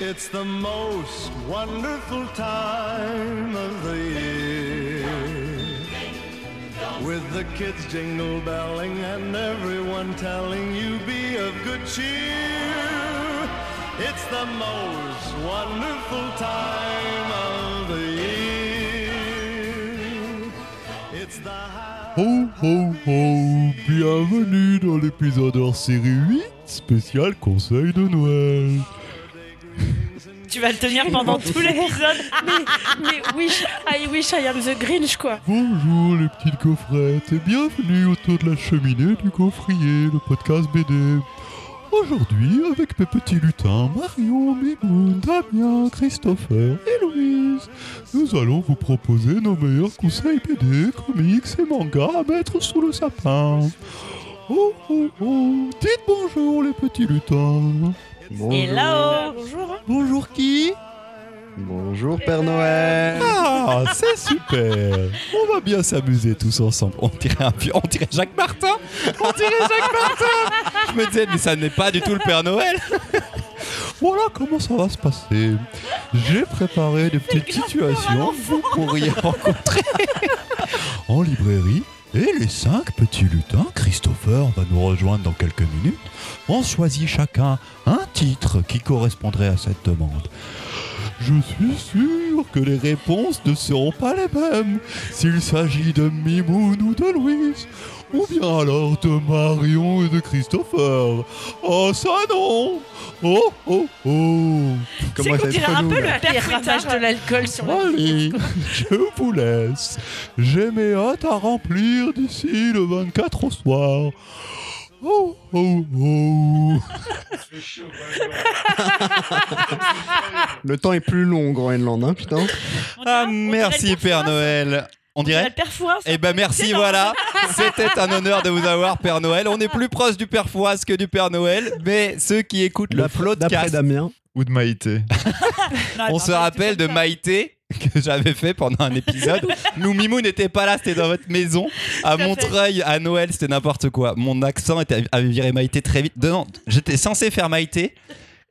It's the most wonderful time of the year. With the kids jingle belling and everyone telling you be of good cheer. It's the most wonderful time of the year. It's the Ho ho ho Bienvenue dans l'épisode hors série 8 spécial conseil de Noël. Tu vas le tenir pendant tout l'épisode. Mais wish, I wish I am the Grinch quoi. Bonjour les petites coffrettes et bienvenue autour de la cheminée du gaufrier, le podcast BD. Aujourd'hui, avec mes petits lutins Marion, Mimoun, Damien, Christopher et Louise, nous allons vous proposer nos meilleurs conseils BD, comics et mangas à mettre sous le sapin. Oh oh oh, dites bonjour les petits lutins. Et là-haut, Bonjour. Bonjour qui? Bonjour Père Noël Ah, c'est super On va bien s'amuser tous ensemble. On dirait un vieux- on dirait Jacques Martin On dirait Jacques Martin Je me disais, mais ça n'est pas du tout le Père Noël Voilà comment ça va se passer. J'ai préparé des petites situations que vous pourriez rencontrer en librairie. Et les cinq petits lutins, Christopher va nous rejoindre dans quelques minutes. On choisit chacun un titre qui correspondrait à cette demande. Je suis sûr que les réponses ne seront pas les mêmes s'il s'agit de Mimoun ou de Louise, ou bien alors de Marion et de Christopher. Oh, ça non Oh, oh, oh c'est qu'on dirait un peu le père ravages de l'alcool sur la Allez, je vous laisse. J'ai mes hâtes à remplir d'ici le 24 au soir. Oh, oh, oh Le temps est plus long Groenland, hein, putain. Ah, merci Père. Noël. On dirait le père Fouras. Eh ben merci, voilà. C'était un honneur de vous avoir, Père Noël. On est plus proche du Père Fouras que du Père Noël, mais ceux qui écoutent le D'après floodcast, Damien. Ou de Maïté. Non, on attends, se rappelle de ça. Maïté que j'avais fait pendant un épisode. Nous, Mimou n'était pas là, c'était dans votre maison. À Montreuil, à Noël, c'était n'importe quoi. Mon accent était, avait viré Maïté très vite. Non, j'étais censé faire Maïté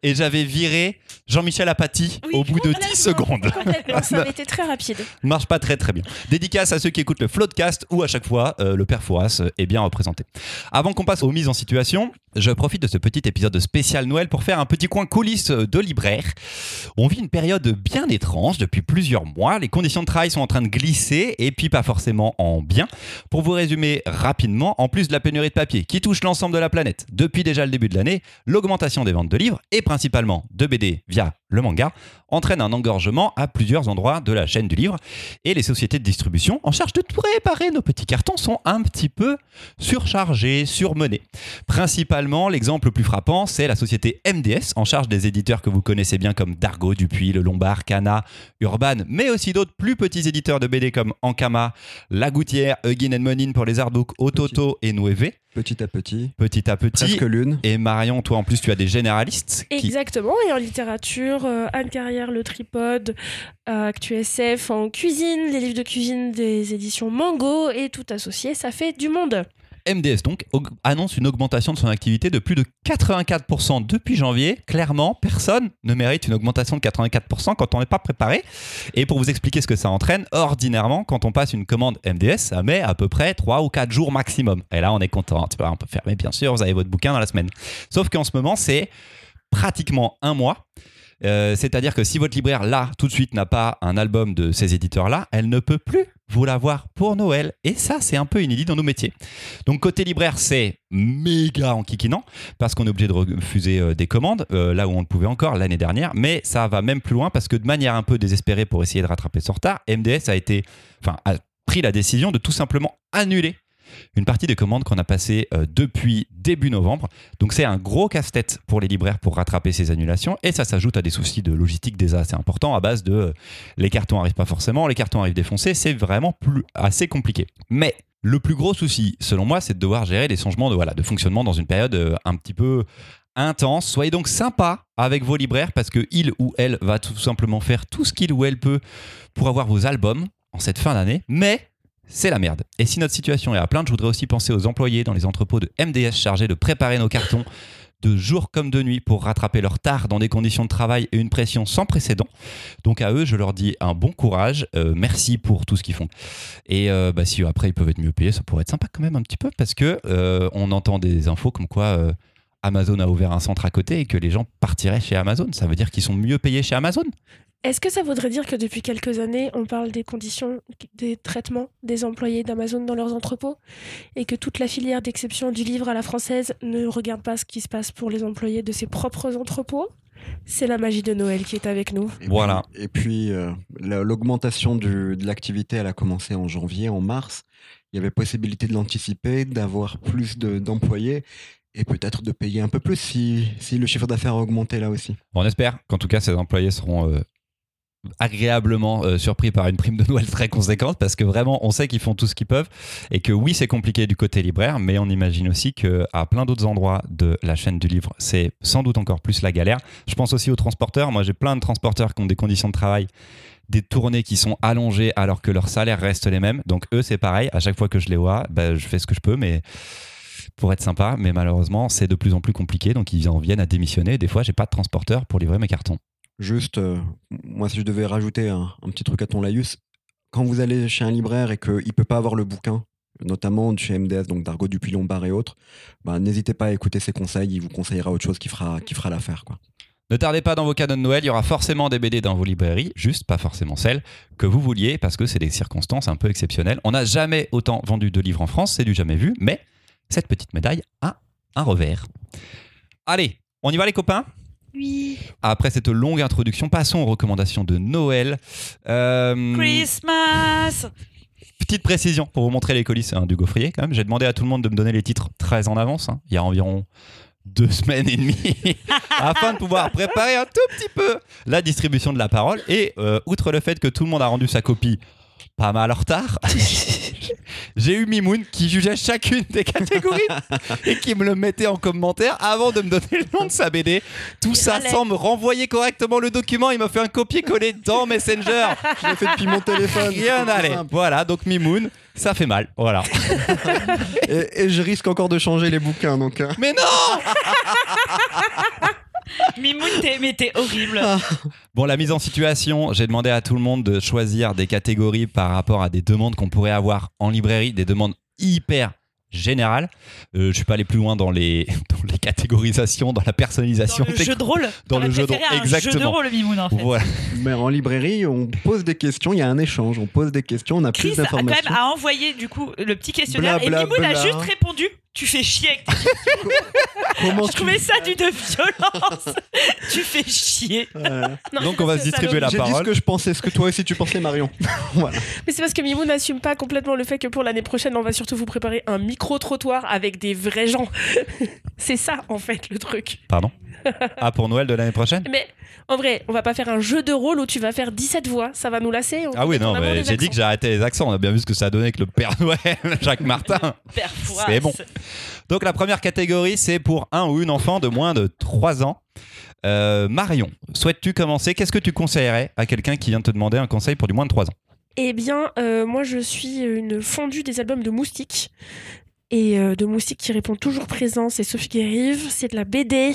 et j'avais viré Jean-Michel Apathy Oui, au bout de 10 complètement. secondes. Ça avait été très rapide. marche pas très très bien. Dédicace à ceux qui écoutent le Floodcast où à chaque fois euh, le père Fouras est bien représenté. Avant qu'on passe aux mises en situation, je profite de ce petit épisode spécial Noël pour faire un petit coin coulisses de libraire. On vit une période bien étrange depuis plusieurs mois. Les conditions de travail sont en train de glisser et puis pas forcément en bien. Pour vous résumer rapidement, en plus de la pénurie de papier qui touche l'ensemble de la planète depuis déjà le début de l'année, l'augmentation des ventes de livres et principalement de BD via le manga entraîne un engorgement à plusieurs endroits de la chaîne du livre et les sociétés de distribution en charge de préparer nos petits cartons sont un petit peu surchargées, surmenées. Principalement, l'exemple le plus frappant, c'est la société MDS en charge des éditeurs que vous connaissez bien comme Dargo, Dupuis, Le Lombard, Cana, Urban, mais aussi d'autres plus petits éditeurs de BD comme Ankama, La Gouttière, Huggin Monin pour les artbooks, Ototo et Nueve, Petit à petit. petit à petit. Presque lune. Et Marion, toi en plus, tu as des généralistes qui Exactement. Et en littérature, euh, Anne Carrière, Le Tripode, euh, ActuSF, en cuisine, les livres de cuisine des éditions Mango et tout associé, ça fait du monde. MDS donc annonce une augmentation de son activité de plus de 84% depuis janvier. Clairement, personne ne mérite une augmentation de 84% quand on n'est pas préparé. Et pour vous expliquer ce que ça entraîne, ordinairement, quand on passe une commande MDS, ça met à peu près 3 ou 4 jours maximum. Et là, on est content. Tu vois, on peut fermer, bien sûr, vous avez votre bouquin dans la semaine. Sauf qu'en ce moment, c'est pratiquement un mois. Euh, C'est-à-dire que si votre libraire, là, tout de suite, n'a pas un album de ces éditeurs-là, elle ne peut plus vous l'avoir pour Noël. Et ça, c'est un peu inédit dans nos métiers. Donc, côté libraire, c'est méga enquiquinant parce qu'on est obligé de refuser euh, des commandes, euh, là où on le pouvait encore l'année dernière. Mais ça va même plus loin parce que de manière un peu désespérée pour essayer de rattraper son retard, MDS a été, enfin, a pris la décision de tout simplement annuler une partie des commandes qu'on a passées euh, depuis début novembre. Donc c'est un gros casse-tête pour les libraires pour rattraper ces annulations et ça s'ajoute à des soucis de logistique déjà assez importants à base de euh, les cartons arrivent pas forcément, les cartons arrivent défoncés, c'est vraiment plus assez compliqué. Mais le plus gros souci, selon moi, c'est de devoir gérer les changements de, voilà, de fonctionnement dans une période euh, un petit peu intense. Soyez donc sympa avec vos libraires parce que il ou elle va tout simplement faire tout ce qu'il ou elle peut pour avoir vos albums en cette fin d'année. Mais c'est la merde. Et si notre situation est à plaindre, je voudrais aussi penser aux employés dans les entrepôts de MDS chargés de préparer nos cartons de jour comme de nuit pour rattraper leur retard dans des conditions de travail et une pression sans précédent. Donc à eux, je leur dis un bon courage, euh, merci pour tout ce qu'ils font. Et euh, bah, si après ils peuvent être mieux payés, ça pourrait être sympa quand même un petit peu parce que euh, on entend des infos comme quoi Amazon a ouvert un centre à côté et que les gens partiraient chez Amazon. Ça veut dire qu'ils sont mieux payés chez Amazon. Est-ce que ça voudrait dire que depuis quelques années, on parle des conditions des traitements des employés d'Amazon dans leurs entrepôts et que toute la filière d'exception du livre à la française ne regarde pas ce qui se passe pour les employés de ses propres entrepôts? C'est la magie de Noël qui est avec nous. Et Voilà. puis- et puis, euh, la- l'augmentation de l'activité, elle a commencé en janvier, en mars. Il y avait possibilité de l'anticiper, d'avoir plus de- d'employés et peut-être de payer un peu plus si, si le chiffre d'affaires a augmenté là aussi. On espère qu'en tout cas ces employés seront euh, agréablement euh, surpris par une prime de Noël très conséquente parce que vraiment on sait qu'ils font tout ce qu'ils peuvent et que oui c'est compliqué du côté libraire mais on imagine aussi que à plein d'autres endroits de la chaîne du livre c'est sans doute encore plus la galère. Je pense aussi aux transporteurs. Moi j'ai plein de transporteurs qui ont des conditions de travail des tournées qui sont allongées alors que leurs salaires restent les mêmes. Donc eux c'est pareil. À chaque fois que je les vois, bah, je fais ce que je peux mais pour être sympa, mais malheureusement, c'est de plus en plus compliqué, donc ils en viennent à démissionner. Des fois, j'ai pas de transporteur pour livrer mes cartons. Juste, euh, moi, si je devais rajouter un, petit truc à ton laïus, quand vous allez chez un libraire et qu'il ne peut pas avoir le bouquin, notamment chez MDS, donc d'Argo Dupuis-Lombard et autres, bah, n'hésitez pas à écouter ses conseils, il vous conseillera autre chose qui fera, qui fera l'affaire. quoi. Ne tardez pas dans vos cadeaux de Noël, il y aura forcément des BD dans vos librairies, juste pas forcément celles que vous vouliez, parce que c'est des circonstances un peu exceptionnelles. On n'a jamais autant vendu de livres en France, c'est du jamais vu, mais cette petite médaille a un revers. Allez, on y va les copains? Oui. Après cette longue introduction, passons aux recommandations de Noël. Euh, Christmas Petite précision pour vous montrer les colis hein, du gaufrier quand même. J'ai demandé à tout le monde de me donner les titres très en avance. hein. Il y a environ deux semaines et demie afin de pouvoir préparer un tout petit peu la distribution de la parole. Et euh, outre le fait que tout le monde a rendu sa copie pas mal en retard, j'ai eu Mimoun qui jugeait chacune des catégories et qui me le mettait en commentaire avant de me donner le nom de sa BD. Tout Il ça sans me renvoyer correctement le document. Il m'a fait un copier-coller dans Messenger. Je l'ai fait depuis mon téléphone. Rien n'allait. Voilà, donc Mimoun, ça fait mal. Voilà. Et, et je risque encore de changer les bouquins, donc. hein. Mais non Mimoun, t'es, mais t'es horrible. Bon, la mise en situation, j'ai demandé à tout le monde de choisir des catégories par rapport à des demandes qu'on pourrait avoir en librairie, des demandes hyper générales. Euh, je suis pas allé plus loin dans les, dans les catégorisations, dans la personnalisation. Dans le jeu de rôle. dans le jeu de rôle, un jeu de exactement. rôle, Mimoun, en fait. Voilà. Mais en librairie, on pose des questions, il y a un échange, on pose des questions, on a Chris plus a quand même d'informations. a envoyé du coup le petit questionnaire Bla, bla, et Mimoun a juste répondu Tu fais chier avec tes Comment Je tu- trouvais ça d'une violence. tu fais chier. Voilà. Non, Donc, on va se c'est ça, distribuer la J'ai dit ce parole. que je pensais, ce que toi aussi tu pensais, Marion. voilà. Mais c'est parce que Mimou n'assume pas complètement le fait que pour l'année prochaine, on va surtout vous préparer un micro-trottoir avec des vrais gens. c'est ça, en fait, le truc. Pardon? Ah, pour Noël de l'année prochaine Mais en vrai, on va pas faire un jeu de rôle où tu vas faire 17 voix. Ça va nous lasser. Ah oui, non, mais j'ai dit que j'arrêtais les accents. On a bien vu ce que ça a donné avec le Père Noël, Jacques Martin. Perfoise. C'est bon. Donc la première catégorie, c'est pour un ou une enfant de moins de 3 ans. Euh, Marion, souhaites-tu commencer? Qu'est-ce que tu conseillerais à quelqu'un qui vient te demander un conseil pour du moins de 3 ans? Eh bien, euh, moi, je suis une fondue des albums de Moustique. Et euh, de Moustique qui répond toujours présent, c'est Sophie Guérive. C'est de la BD.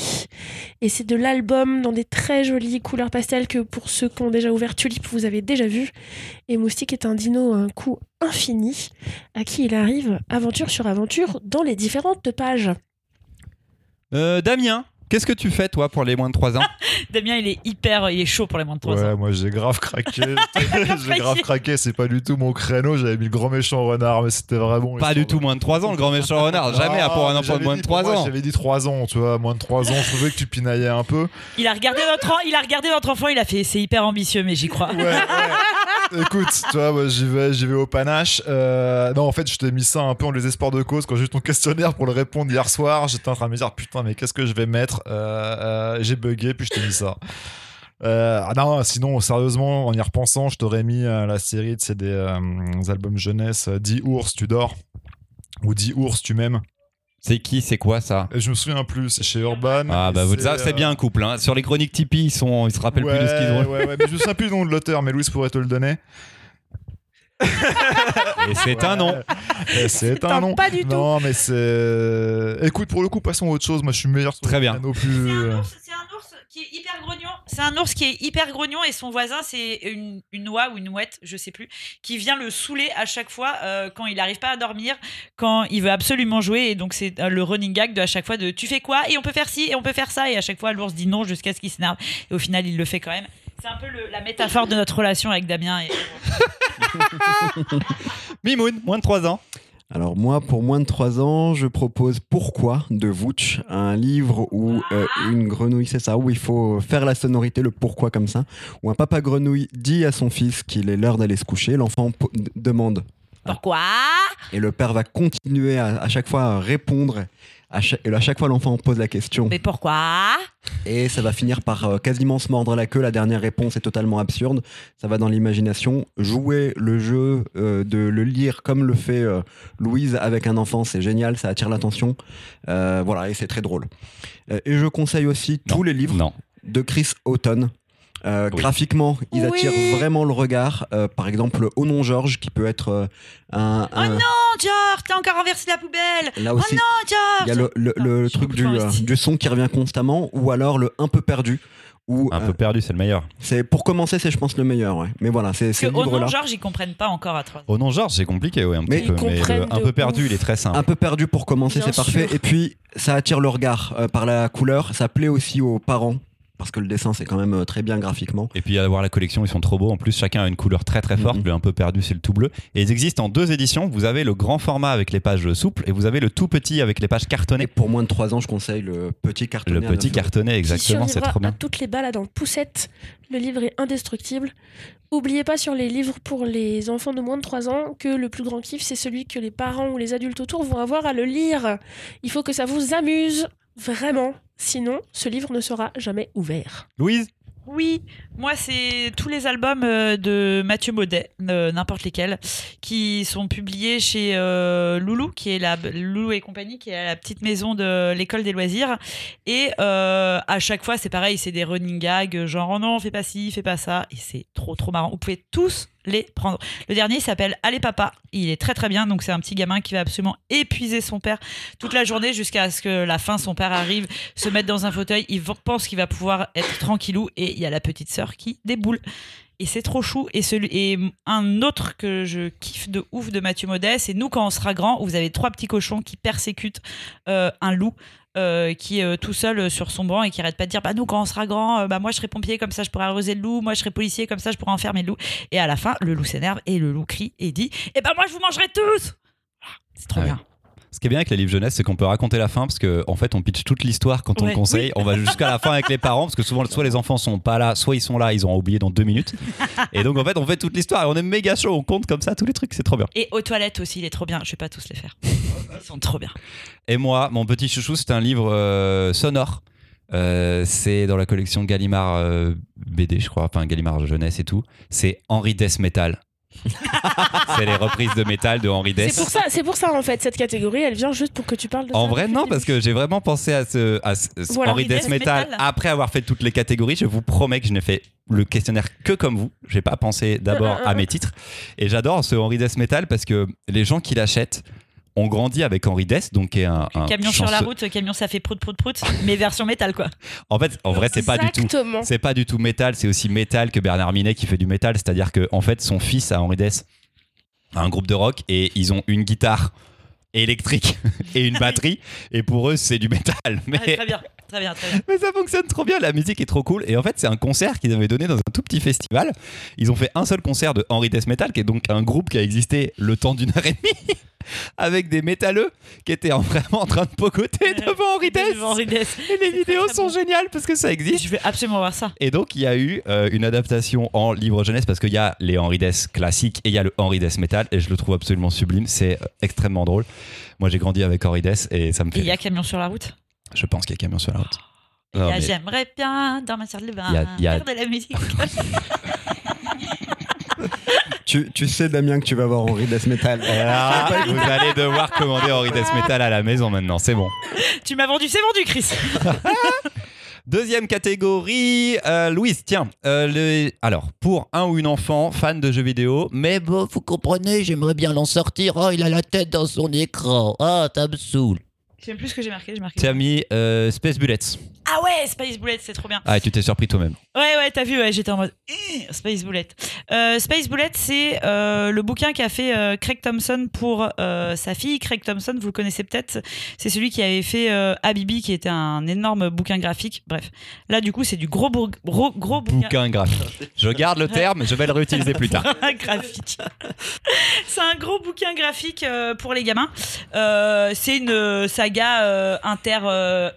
Et c'est de l'album dans des très jolies couleurs pastel que pour ceux qui ont déjà ouvert Tulip, vous avez déjà vu. Et Moustique est un dino à un coup infini, à qui il arrive aventure sur aventure dans les différentes pages. Euh, Damien, qu'est-ce que tu fais toi pour les moins de 3 ans? Damien, il est hyper, il est chaud pour les moins de 3 Ouais, ans. moi j'ai grave craqué. j'ai grave Craqué. c'est pas du tout mon créneau. J'avais mis le grand méchant renard, mais c'était vraiment. Pas du tout moins de 3 ans, le grand méchant renard. Jamais à pour un Ah, enfant de j'avais moins de pour 3 moi, ans. J'avais dit 3 ans, tu vois, moins de 3 ans. Je trouvais que tu pinaillais un peu. Il a regardé notre, il a regardé notre enfant, il a fait, c'est hyper ambitieux, mais j'y crois. Ouais, ouais. Écoute, tu vois, moi, j'y vais, j'y vais au panache. Euh, non, en fait, je t'ai mis ça un peu en désespoir de cause quand j'ai eu ton questionnaire pour le répondre hier soir. J'étais en train de me dire, putain, mais qu'est-ce que je vais mettre? Euh, euh, J'ai bugué, puis je t'ai mis ça. Ah non, sinon, sérieusement, en y repensant, je t'aurais mis la série de des euh, albums jeunesse euh, 10 ours, tu dors. Ou 10 ours, tu m'aimes. C'est qui C'est quoi ça Et je me souviens plus, c'est chez Urban. Ah bah ça c'est euh, bien un couple. hein. Sur les chroniques Tipeee, ils, sont, ils se rappellent plus de ce qu'ils ont. Ouais, ouais, mais je me souviens plus du nom de l'auteur, mais Louis pourrait te le donner. Et c'est un nom. Et C'est un nom. Pas du tout. Non, mais c'est. Écoute, pour le coup, passons à autre chose. Moi, je suis meilleur sur Très les bien. plus. un ours, c'est un ours qui est hyper grognon. C'est un ours qui est hyper grognon et son voisin, c'est une, une oie ou une ouette, je sais plus, qui vient le saouler à chaque fois euh, quand il n'arrive pas à dormir, quand il veut absolument jouer. Et donc, c'est euh, le running gag de à chaque fois de tu fais quoi? Et on peut faire ci et on peut faire ça. Et à chaque fois, l'ours dit non jusqu'à ce qu'il s'énerve. Et au final, il le fait quand même. C'est un peu le- la métaphore de notre relation avec Damien. Et... Mimoun, moins de 3 ans. Alors moi, pour moins de 3 ans, je propose Pourquoi de Vouch, un livre où euh, une grenouille, c'est ça, où il faut faire la sonorité, le pourquoi comme ça, où un papa grenouille dit à son fils qu'il est l'heure d'aller se coucher, l'enfant demande, Pourquoi? Et le père va continuer à, à chaque fois à répondre, à chaque, et à chaque fois l'enfant pose la question, Mais pourquoi? Et ça va finir par euh, quasiment se mordre la queue, la dernière réponse est totalement absurde, ça va dans l'imagination, jouer le jeu, euh, de le lire comme le fait euh, Louise avec un enfant, c'est génial, ça attire l'attention, Euh, voilà, et c'est très drôle. Euh, et je conseille aussi tous les livres Non. de Chris Houghton. Euh, Oui. Graphiquement, ils Oui. attirent vraiment le regard. Euh, par exemple, Au nom Georges, qui peut être euh, un, un- Non, George, t'as encore renversé la poubelle là Oh aussi. non, George Il y a le, le- truc du, euh, du son qui revient constamment, ou alors le un peu perdu. Où, Un euh, peu perdu, c'est le meilleur. c'est pour commencer, c'est je pense le meilleur. Ouais. Mais voilà, c'est ces que au nom. Georges, ils comprennent pas encore à 3 Au nom Georges, c'est compliqué, oui, un Mais petit peu. Mais le- un peu perdu, ouf. il est très simple. Un peu perdu pour commencer, c'est parfait. Et puis, ça attire le regard euh, par la couleur. Ça plaît aussi aux parents. Parce que le dessin, c'est quand même euh, très bien graphiquement. Et puis à voir la collection, ils sont trop beaux. En plus, chacun a une couleur très très forte. Le un peu perdu, c'est le tout bleu. Et ils existent en deux éditions. Vous avez le grand format avec les pages souples et vous avez le tout petit avec les pages Et cartonnées. pour moins de 3 ans, je conseille le petit cartonné. Le petit 9 euros. cartonné, exactement, c'est trop bien. à toutes les balades en poussette. Le livre est indestructible. Oubliez pas sur les livres pour les enfants de moins de 3 ans que le plus grand kiff, c'est celui que les parents ou les adultes autour vont avoir à le lire. Il faut que ça vous amuse, vraiment. Sinon, ce livre ne sera jamais ouvert. Louise Oui, moi c'est tous les albums euh, de Mathieu Baudet, euh, n'importe lesquels, qui sont publiés chez euh, Loulou, qui est la Loulou et compagnie, qui est la petite maison de l'école des loisirs. Et euh, à chaque fois, c'est pareil, c'est des running gags, genre oh non, fais pas ci, fais pas ça, et c'est trop trop marrant. Vous pouvez tous les prendre. Le dernier s'appelle Allez papa, il est très très bien. Donc c'est un petit gamin qui va absolument épuiser son père toute la journée jusqu'à ce que la fin son père arrive, se mette dans un fauteuil. Il pense qu'il va pouvoir être tranquillou et il y a la petite sœur qui déboule. Et c'est trop chou. Et, celui, et un autre que je kiffe de ouf de Mathieu Modeste, c'est Nous quand on sera grand, où vous avez trois petits cochons qui persécutent euh, un loup. Euh, qui est euh, tout seul euh, sur son banc et qui arrête pas de dire bah nous quand on sera grand bah moi je serai pompier comme ça je pourrai arroser le loup. Moi je serai policier comme ça je pourrai enfermer le loup. Et à la fin le loup s'énerve et le loup crie et dit et ben moi je vous mangerai tous. C'est trop Ah bien Ce qui est bien avec les livres jeunesse, c'est qu'on peut raconter la fin parce qu'en en fait, on pitch toute l'histoire quand on Ouais. le conseille. On va jusqu'à la fin avec les parents parce que souvent, soit les enfants sont pas là, soit ils sont là, ils auront oublié dans deux minutes. Et donc, en fait, on fait toute l'histoire et on est méga chaud. On compte comme ça tous les trucs. C'est trop bien. et aux toilettes aussi il est trop bien je vais pas tous les faire ils sont trop bien Et moi, mon petit chouchou, c'est un livre euh, sonore. Euh, c'est dans la collection Gallimard euh, BD, je crois, enfin Gallimard jeunesse et tout. C'est Henri Death Metal. c'est les reprises de métal de Henri Death. C'est pour ça, c'est pour ça en fait cette catégorie, elle vient juste pour que tu parles de ça. En vrai, non, parce que j'ai vraiment pensé à ce, à ce- ce Voilà, Henri Death Metal. Metal. Après avoir fait toutes les catégories, je vous promets que je n'ai fait le questionnaire que comme vous. J'ai pas pensé d'abord à mes titres. Et j'adore ce Henri Death Metal parce que les gens qui l'achètent ont grandi avec Henri Death, donc qui est un, un camion sur la route camion ça fait prout prout prout mais version métal quoi En fait, en vrai, c'est pas du tout. C'est pas du tout métal, c'est aussi métal que Bernard Minet qui fait du métal. C'est-à-dire que en fait, son fils à Henri Dess a un groupe de rock et ils ont une guitare électrique et une batterie. Et pour eux, c'est du métal. Mais, Ah, très bien très bien très bien mais ça fonctionne trop bien. La musique est trop cool. Et en fait, c'est un concert qu'ils avaient donné dans un tout petit festival. Ils ont fait un seul concert de Henri Dess Metal, qui est donc un groupe qui a existé le temps d'une heure et demie. Avec des métalleux qui étaient en- vraiment en train de pogoter devant Henri Dess. Et les vidéos sont géniales parce que ça existe. je vais absolument voir ça Et donc, il y a eu euh, une adaptation en livre jeunesse parce qu'il y a les Henri Dess classiques et il y a le Henri Dess Metal et je le trouve absolument sublime. C'est euh, extrêmement drôle. Moi, j'ai grandi avec Henri Dess et ça me fait. il y a camion sur la route? Je pense qu'il y a camion sur la route. Non, mais- J'aimerais bien dans ma salle de bain Il y a- y a- faire de la musique. Tu, tu sais, Damien, que tu vas voir Henri Death Metal. Et là, vous allez devoir commander Henri Dess Metal à la maison maintenant, c'est bon. tu m'as vendu, c'est vendu, Chris. Deuxième catégorie, euh, Louise, tiens. euh, le- Alors, pour un ou une enfant fan de jeux vidéo, mais bon, vous comprenez, j'aimerais bien l'en sortir. Oh, il a la tête dans son écran. Ah, ça me saoule. Je sais même plus ce que j'ai marqué. J'ai marqué. Tu as mis euh, Space Bullets. Ah ouais, Space Bullet, c'est trop bien. Ah, et tu t'es surpris toi-même. Ouais, ouais, t'as vu, ouais, j'étais en mode Space Bullet. Euh, Space Bullet, c'est euh, le bouquin qu'a fait euh, Craig Thompson pour sa fille. Craig Thompson, vous le connaissez peut-être, c'est celui qui avait fait Habibi, qui était un énorme bouquin graphique. Bref, là, du coup, c'est du gros, gros, gros bouquin. Bouquin graphique. Je garde le terme, je vais le réutiliser plus tard. graphique. c'est un gros bouquin graphique pour les gamins. C'est une saga euh, inter. euh,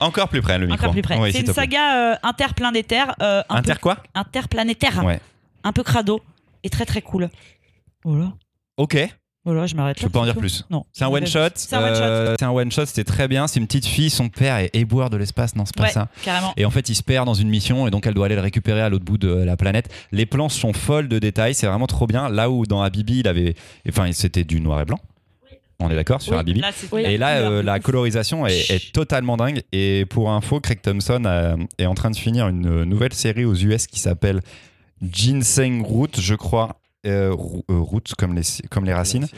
Encore plus près, le micro. encore plus près. Oui, c'est une saga euh, interplanétaire. un Inter peu- quoi interplanétaire. Ouais. Un peu crado et très très cool. Voilà. Ok, Voilà, je m'arrête je peux pas en dire tout. plus. Non. C'est un one shot. C'est un one shot. euh, c'est un one shot, c'était très bien. C'est une petite fille, son père est éboueur de l'espace, non, c'est pas Ouais, ça. carrément. Et en fait, il se perd dans une mission et donc elle doit aller le récupérer à l'autre bout de la planète. Les planches sont folles de détails, c'est vraiment trop bien. Là où dans Habibi, il avait, enfin, c'était du noir et blanc. On est d'accord sur Oui, Habibi. là, Oui. la Et là, couleur. euh, la colorisation est, est totalement dingue. Et pour info, Craig Thompson euh, est en train de finir une euh, nouvelle série aux US qui s'appelle Ginseng Root, je crois. Euh, rou- roots comme les, comme les racines.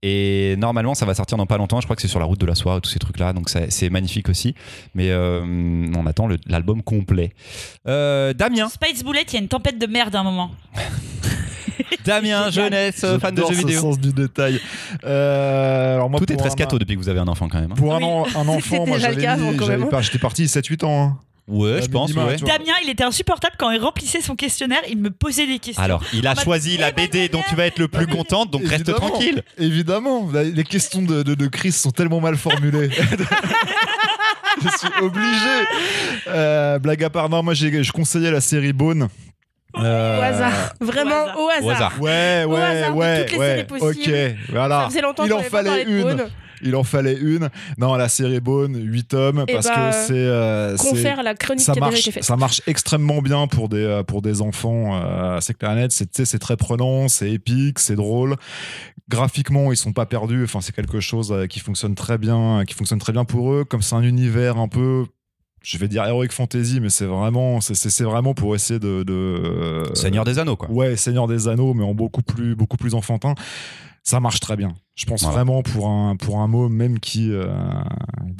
Et normalement, ça va sortir dans pas longtemps. Je crois que c'est sur la route de la soie, tous ces trucs-là. Donc c'est magnifique aussi. Mais euh, on attend l'album complet. Euh, Damien, Space Bullet, il y a une tempête de merde à un moment. Damien, jeunesse, fan de jeux ce vidéo. sens du détail. Euh, alors moi, Tout est très un- scato depuis que vous avez un enfant quand même. hein. Pour un, Oui. an- un enfant, C'était moi déjà le j'avais cas avant, mis- quand j'avais même. pas, j'étais parti 7-8 ans. hein. Ouais, je pense. minima, ouais. tu vois. Damien, il était insupportable quand il remplissait son questionnaire, il me posait des questions. Alors, il a mode, choisi la eh ben, BD dont tu vas être le plus contente, donc reste Évidemment. tranquille. Évidemment, la- les questions de, de, de Chris sont tellement mal formulées. je suis obligé. Euh, blague à part, non, moi j'ai- je conseillais la série Bone. Euh, Au hasard. Vraiment hasard. au hasard. Au hasard. Ouais, Au ouais, hasard de ouais, toutes les ouais. séries possibles. Ok, voilà. Ça faisait longtemps Il en fallait une. Il en fallait une. Non, la série Bone, 8 tomes, Eh parce bah, que c'est. euh, Confère la chronique ça qui a déjà marche, été faite. ça marche extrêmement bien pour des, euh, pour des enfants. euh, c'est clair et net, c'est très prenant, c'est épique, c'est drôle. Graphiquement, ils sont pas perdus. Enfin, c'est quelque chose euh, qui fonctionne très bien, qui fonctionne très bien pour eux. Comme c'est un univers un peu, je vais dire heroic fantasy, mais c'est vraiment, c'est- pour essayer de, de euh, Seigneur des Anneaux, quoi. Ouais, Seigneur des Anneaux, mais en beaucoup plus, beaucoup plus enfantin. Ça marche très bien. Je pense Voilà. vraiment pour un, pour un mot même qui, euh,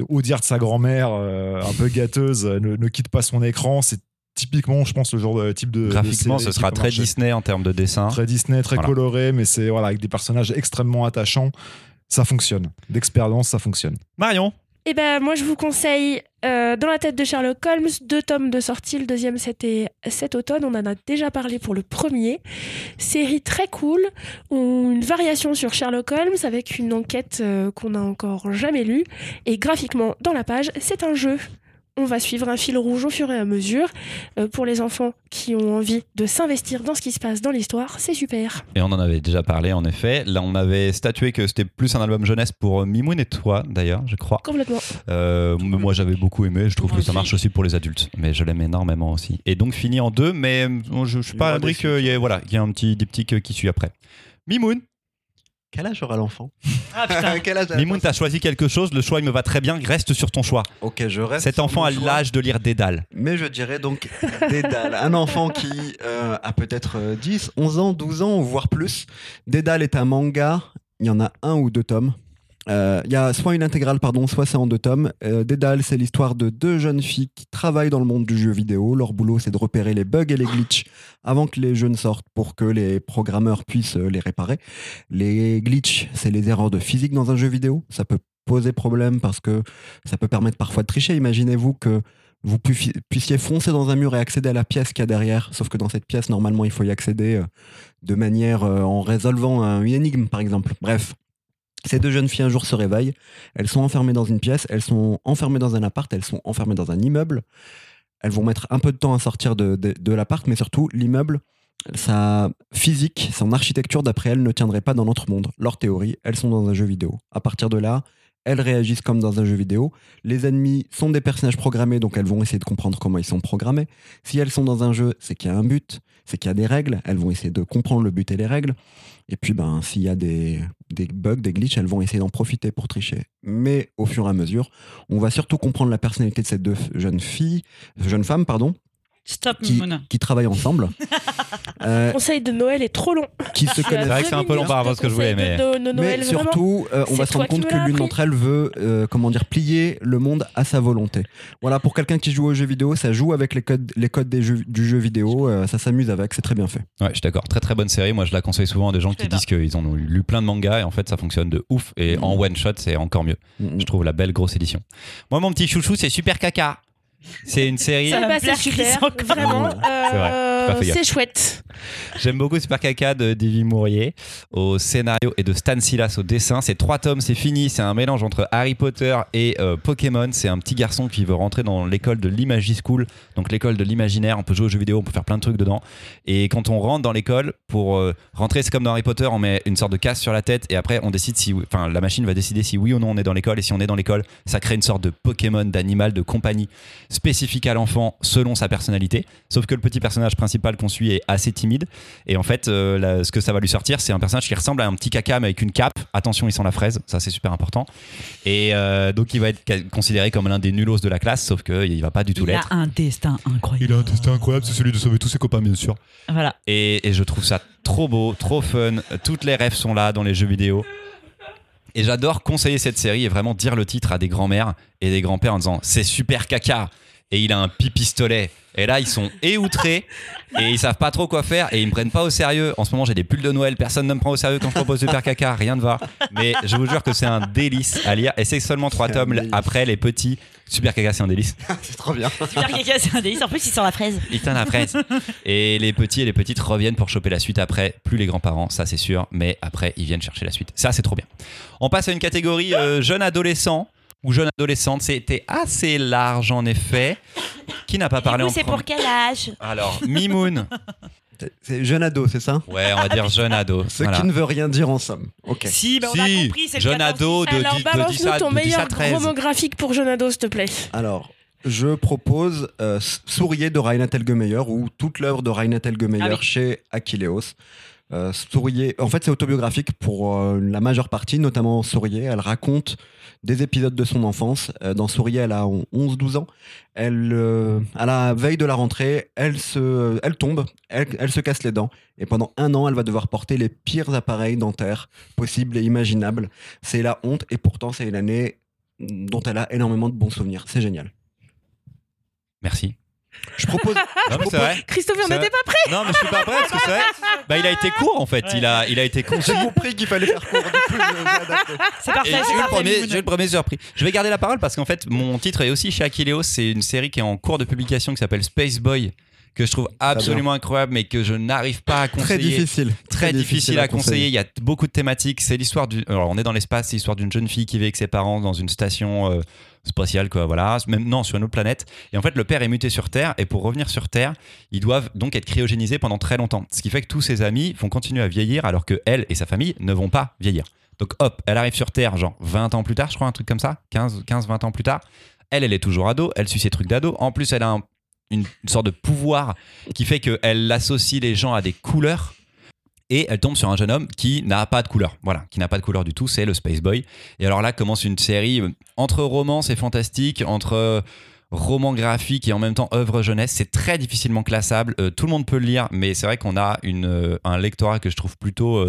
au dire de sa grand-mère, euh, un peu gâteuse, ne, ne quitte pas son écran. C'est typiquement, je pense, le genre de type de. Graphiquement, ce sera très marcher. Disney en termes de dessin. Très Disney, très Voilà. coloré, mais c'est voilà, avec des personnages extrêmement attachants. Ça fonctionne. D'expérience, ça fonctionne. Marion, Eh ben, moi, je vous conseille euh, Dans la tête de Sherlock Holmes, deux tomes de sortie. Le deuxième, c'était cet automne. On en a déjà parlé pour le premier. Série très cool, une variation sur Sherlock Holmes avec une enquête euh, qu'on n'a encore jamais lue. Et graphiquement, dans la page, c'est un jeu. On va suivre un fil rouge au fur et à mesure. Euh, pour les enfants qui ont envie de s'investir dans ce qui se passe dans l'histoire, c'est super. et on en avait déjà parlé en effet. Là, on avait statué que c'était plus un album jeunesse pour euh, Mimoun et toi, d'ailleurs, je crois. Complètement. Euh, mais moi, j'avais beaucoup aimé. Je trouve Moi que ça marche aussi pour les adultes, mais je l'aime énormément aussi. Et donc fini en deux, mais je, je suis pas à l'abri qu'il y ait voilà, qu'il y ait un petit diptyque qui suit après. Mimoun, Quel âge aura l'enfant Ah putain. Quel âge a- Mimoun, t'as choisi quelque chose. Le choix, il me va très bien. Reste sur ton choix. Ok, je reste. Cet sur enfant mon a choix. l'âge de lire Dédale. Mais je dirais donc Dédale. Un enfant qui euh, a peut-être euh, 10, 11 ans, 12 ans, voire plus. Dédale est un manga. Il y en a un ou deux tomes. Euh, Il y a soit une intégrale, pardon, soit c'est en deux tomes. Euh, Dédale, c'est l'histoire de deux jeunes filles qui travaillent dans le monde du jeu vidéo. Leur boulot, c'est de repérer les bugs et les glitches avant que les jeux ne sortent pour que les programmeurs puissent euh, les réparer. Les glitches, c'est les erreurs de physique dans un jeu vidéo. Ça peut poser problème parce que ça peut permettre parfois de tricher. Imaginez-vous que vous puissiez foncer dans un mur et accéder à la pièce qu'il y a derrière. Sauf que dans cette pièce, normalement, il faut y accéder euh, de manière en résolvant un- une énigme, par exemple. Bref. Ces deux jeunes filles un jour se réveillent, elles sont enfermées dans une pièce, elles sont enfermées dans un appart, elles sont enfermées dans un immeuble. Elles vont mettre un peu de temps à sortir de, de- l'appart, mais surtout l'immeuble, sa physique, son architecture d'après elles ne tiendrait pas dans notre monde. Leur théorie, elles sont dans un jeu vidéo. À partir de là, elles réagissent comme dans un jeu vidéo. Les ennemis sont des personnages programmés, donc elles vont essayer de comprendre comment ils sont programmés. Si elles sont dans un jeu, c'est qu'il y a un but, c'est qu'il y a des règles, elles vont essayer de comprendre le but et les règles. Et puis, ben, s'il y a des, bugs, des glitches, elles vont essayer d'en profiter pour tricher. Mais au fur et à mesure, on va surtout comprendre la personnalité de ces deux jeunes filles, jeunes femmes, pardon, Stop, qui, travaillent ensemble, euh, Conseil de Noël est trop long. qui se connaissent. C'est vrai que c'est un peu long par rapport à ce que je voulais, mais- de- de Noël, Mais surtout, euh, on va se rendre compte que l'une d'entre elles veut, euh, comment dire, plier le monde à sa volonté. Voilà, pour quelqu'un qui joue aux jeux vidéo, ça joue avec les codes, les codes des jeux, du jeu vidéo, euh, ça s'amuse avec, c'est très bien fait. Ouais, je suis d'accord. Très très bonne série. Moi, je la conseille souvent à des gens Je qui disent qu'ils ont lu plein de mangas et en fait, ça fonctionne de ouf. Et en one shot, c'est encore mieux. Mm, mm. Je trouve la belle grosse édition. Moi, mon petit chouchou, c'est Super Caca. C'est une série. Ça va me plaire, c'est Chris, super, encore. vraiment. Ouais. C'est vrai, euh, j'ai pas fait gaffe. c'est chouette. J'aime beaucoup Super Caca de Davy Mourier au scénario et de Stan Silas au dessin. C'est trois tomes, c'est fini. C'est un mélange entre Harry Potter et euh, Pokémon. C'est un petit garçon qui veut rentrer dans l'école de l'Imagie School, donc l'école de l'imaginaire. On peut jouer aux jeux vidéo, on peut faire plein de trucs dedans. Et quand on rentre dans l'école, pour euh, rentrer, c'est comme dans Harry Potter, on met une sorte de casse sur la tête et après on décide si, enfin, la machine va décider si oui ou non on est dans l'école. Et si on est dans l'école, ça crée une sorte de Pokémon, d'animal, de compagnie spécifique à l'enfant selon sa personnalité. Sauf que le petit personnage principal qu'on suit est assez timide. Et en fait, euh, là, ce que ça va lui sortir, c'est un personnage qui ressemble à un petit caca mais avec une cape. Attention, il sent la fraise, ça c'est super important. Et euh, donc il va être considéré comme l'un des nulos de la classe, sauf qu'il va pas du tout Il a l'être. un destin incroyable. Il a un destin incroyable, c'est celui de sauver tous ses copains, bien sûr. Voilà. Et, et je trouve ça trop beau, trop fun. Toutes les rêves sont là dans les jeux vidéo. Et j'adore conseiller cette série et vraiment dire le titre à des grands-mères et des grands-pères en disant c'est super caca. Et il a un pipistolet. Et là, ils sont éoutrés et ils savent pas trop quoi faire et ils me prennent pas au sérieux. En ce moment, j'ai des pulls de Noël. Personne ne me prend au sérieux quand je propose super caca. Rien ne va. Mais je vous jure que c'est un délice à lire. Et c'est seulement trois tomes après les petits. Super caca, c'est un délice. c'est trop bien. Super caca, c'est un délice. En plus, il sent la fraise. Il tient la fraise. Et les petits et les petites reviennent pour choper la suite après. Plus les grands-parents, ça c'est sûr. Mais après, ils viennent chercher la suite. Ça, c'est trop bien. On passe à une catégorie euh, jeune adolescent ou jeune adolescente. C'était assez large en effet. Qui n'a pas parlé en c'est premier pour quel âge? Alors, Mimoun. C'est- jeune ado, c'est ça? Ouais, on va dire jeune ado. Ce Voilà. qui ne veut rien dire en somme. Ok. Si, bah, on a Si, compris, c'est jeune 14. ado de, Alors, 10, de 10 balance-nous ton de 10 à meilleur 13. chromographique pour jeune ado, s'il te plaît. Alors, je propose euh, Sourier de Raina Telgemeier ou toute l'œuvre de Raina Telgemeier Ah oui. chez Achilleos. Euh, Sourier, en fait, c'est autobiographique pour euh, la majeure partie, notamment Sourier. Elle raconte des épisodes de son enfance. Euh, dans Sourier, elle a 11-12 ans. Elle, euh, à la veille de la rentrée, elle, se, elle tombe, elle, elle se casse les dents. Et pendant un an, elle va devoir porter les pires appareils dentaires possibles et imaginables. C'est la honte, et pourtant, c'est une année dont elle a énormément de bons souvenirs. C'est génial. Merci. Je propose. Non, mais c'est vrai. Christophe, on n'était pas prêts. Non, mais je suis pas prêt parce que c'est vrai. Bah, il a été court en fait. Il a, il a été concis. J'ai compris qu'il fallait faire court. J'ai. C'est parfait, suis le premier, suis le premier surpris. Je vais garder la parole parce qu'en fait, mon titre est aussi chez Achilleos. C'est une série qui est en cours de publication qui s'appelle Space Boy, que je trouve absolument incroyable, mais que je n'arrive pas à conseiller. Très difficile. Très difficile à conseiller. Il y a beaucoup de thématiques. C'est l'histoire du. Alors, on est dans l'espace. C'est l'histoire d'une jeune fille qui vit avec ses parents dans une station euh, spatiale, quoi. Voilà. Même non, sur une autre planète. Et en fait, le père est muté sur Terre. Et pour revenir sur Terre, ils doivent donc être cryogénisés pendant très longtemps. Ce qui fait que tous ses amis vont continuer à vieillir, alors que elle et sa famille ne vont pas vieillir. Donc, hop, elle arrive sur Terre, genre 20 ans plus tard, je crois, un truc comme ça. 15, 15 20 ans plus tard. Elle, elle est toujours ado. Elle suit ses trucs d'ado. En plus, elle a un- une sorte de pouvoir qui fait qu'elle associe les gens à des couleurs et elle tombe sur un jeune homme qui n'a pas de couleur. Voilà, qui n'a pas de couleur du tout, c'est le Space Boy. Et alors là commence une série euh, entre romance et fantastique, entre euh, roman graphique et en même temps œuvre jeunesse. C'est très difficilement classable. Euh, tout le monde peut le lire, mais c'est vrai qu'on a une, un lectorat que je trouve plutôt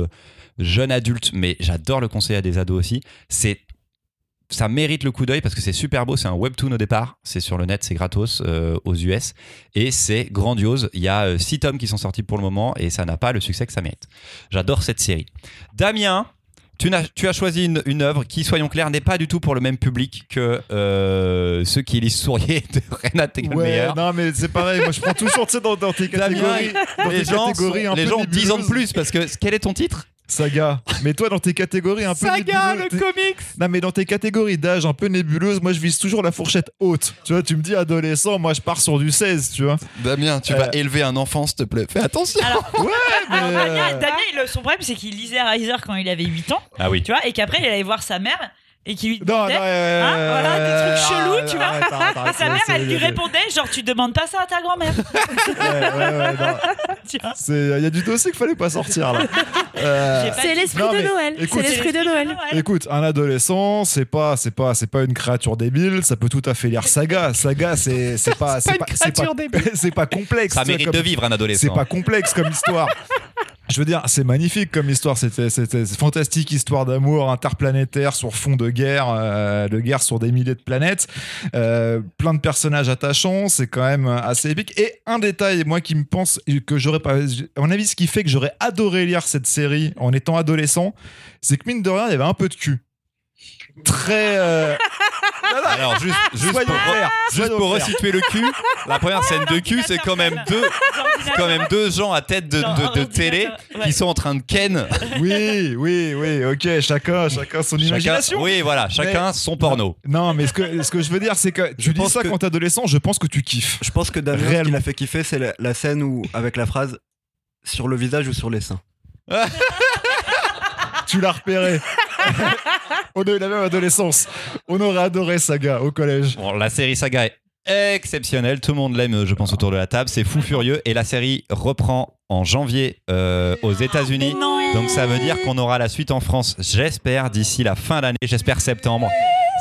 jeune adulte, mais j'adore le conseiller à des ados aussi. C'est ça mérite le coup d'œil parce que c'est super beau. C'est un webtoon au départ. C'est sur le net, c'est gratos euh, aux US. Et c'est grandiose. Il y a euh, six tomes qui sont sortis pour le moment et ça n'a pas le succès que ça mérite. J'adore cette série. Damien, tu, as choisi une, une œuvre qui, soyons clairs, n'est pas du tout pour le même public que euh, ceux qui lisent Sourier de Renat Tegelmeier. Ouais, non, mais c'est pareil. Moi, je prends toujours, dans, dans tes Damien, catégories. Dans les tes gens, catégories sont- les peu gens ont 10 ans de plus parce que quel est ton titre? Saga. Mais toi, dans tes catégories un peu Saga, nébuleuses- le comics Non, mais dans tes catégories d'âge un peu nébuleuses, moi, je vise toujours la fourchette haute. Tu vois, tu me dis adolescent, moi, je pars sur du 16, tu vois. Damien, tu Euh, vas élever un enfant, s'il te plaît. Fais attention. Alors, Mais, alors, Damien, euh, Damien, il- son problème, c'est qu'il lisait Riser quand il avait 8 ans, Ah oui. tu vois, et qu'après, il allait voir sa mère. Et qui lui Non, demandait. non, euh, Hein, voilà, des trucs chelous, tu vois. Et sa mère, c'est- elle lui c'est- répondait genre tu demandes pas ça à ta grand-mère. Ouais, ouais, ouais. C'est- Il y a du dossier qu'il fallait pas sortir là. Euh, C'est l'esprit de Noël. écoute, C'est l'esprit de Noël. Écoute, un adolescent, c'est pas, c'est pas, c'est pas une créature débile. Ça peut tout à fait lire Saga. Saga, c'est, c'est pas, c'est pas pas, une c'est créature pas, débile. c'est pas complexe. Ça mérite comme- de vivre un C'est adolescent. pas complexe comme histoire. Je veux dire, c'est magnifique comme histoire. C'était, c'était fantastique histoire d'amour interplanétaire sur fond de guerre, euh, de guerre sur des milliers de planètes. Euh, plein de personnages attachants. C'est quand même assez épique. Et un détail, moi, qui me pense que j'aurais pas, à mon avis, ce qui fait que j'aurais adoré lire cette série en étant adolescent, c'est que mine de rien, il y avait un peu de cul. Très. euh, Alors, juste, juste pour, clairs, juste pour clairs. resituer le cul, la première scène de cul, c'est quand même deux, quand même deux gens à tête de, de- de télé qui sont en train de ken. Oui, oui, oui, ok, chacun, chacun son Chacun, imagination. oui, voilà, chacun son porno. Non, mais ce que, ce que je veux dire, c'est que tu Je dis pense ça que- quand t'es adolescent, je pense que tu kiffes. Je pense que Damien, ce qui l'a fait kiffer, c'est la, la scène où, avec la phrase sur le visage ou sur les seins. Tu l'as repéré. On a eu la même adolescence. On aurait adoré Saga au collège. Bon, la série Saga est exceptionnelle, tout le monde l'aime, je pense, autour de la table. C'est fou furieux et la série reprend en janvier euh, aux États-Unis. Donc ça veut dire qu'on aura la suite en France, j'espère, d'ici la fin d'année, j'espère septembre.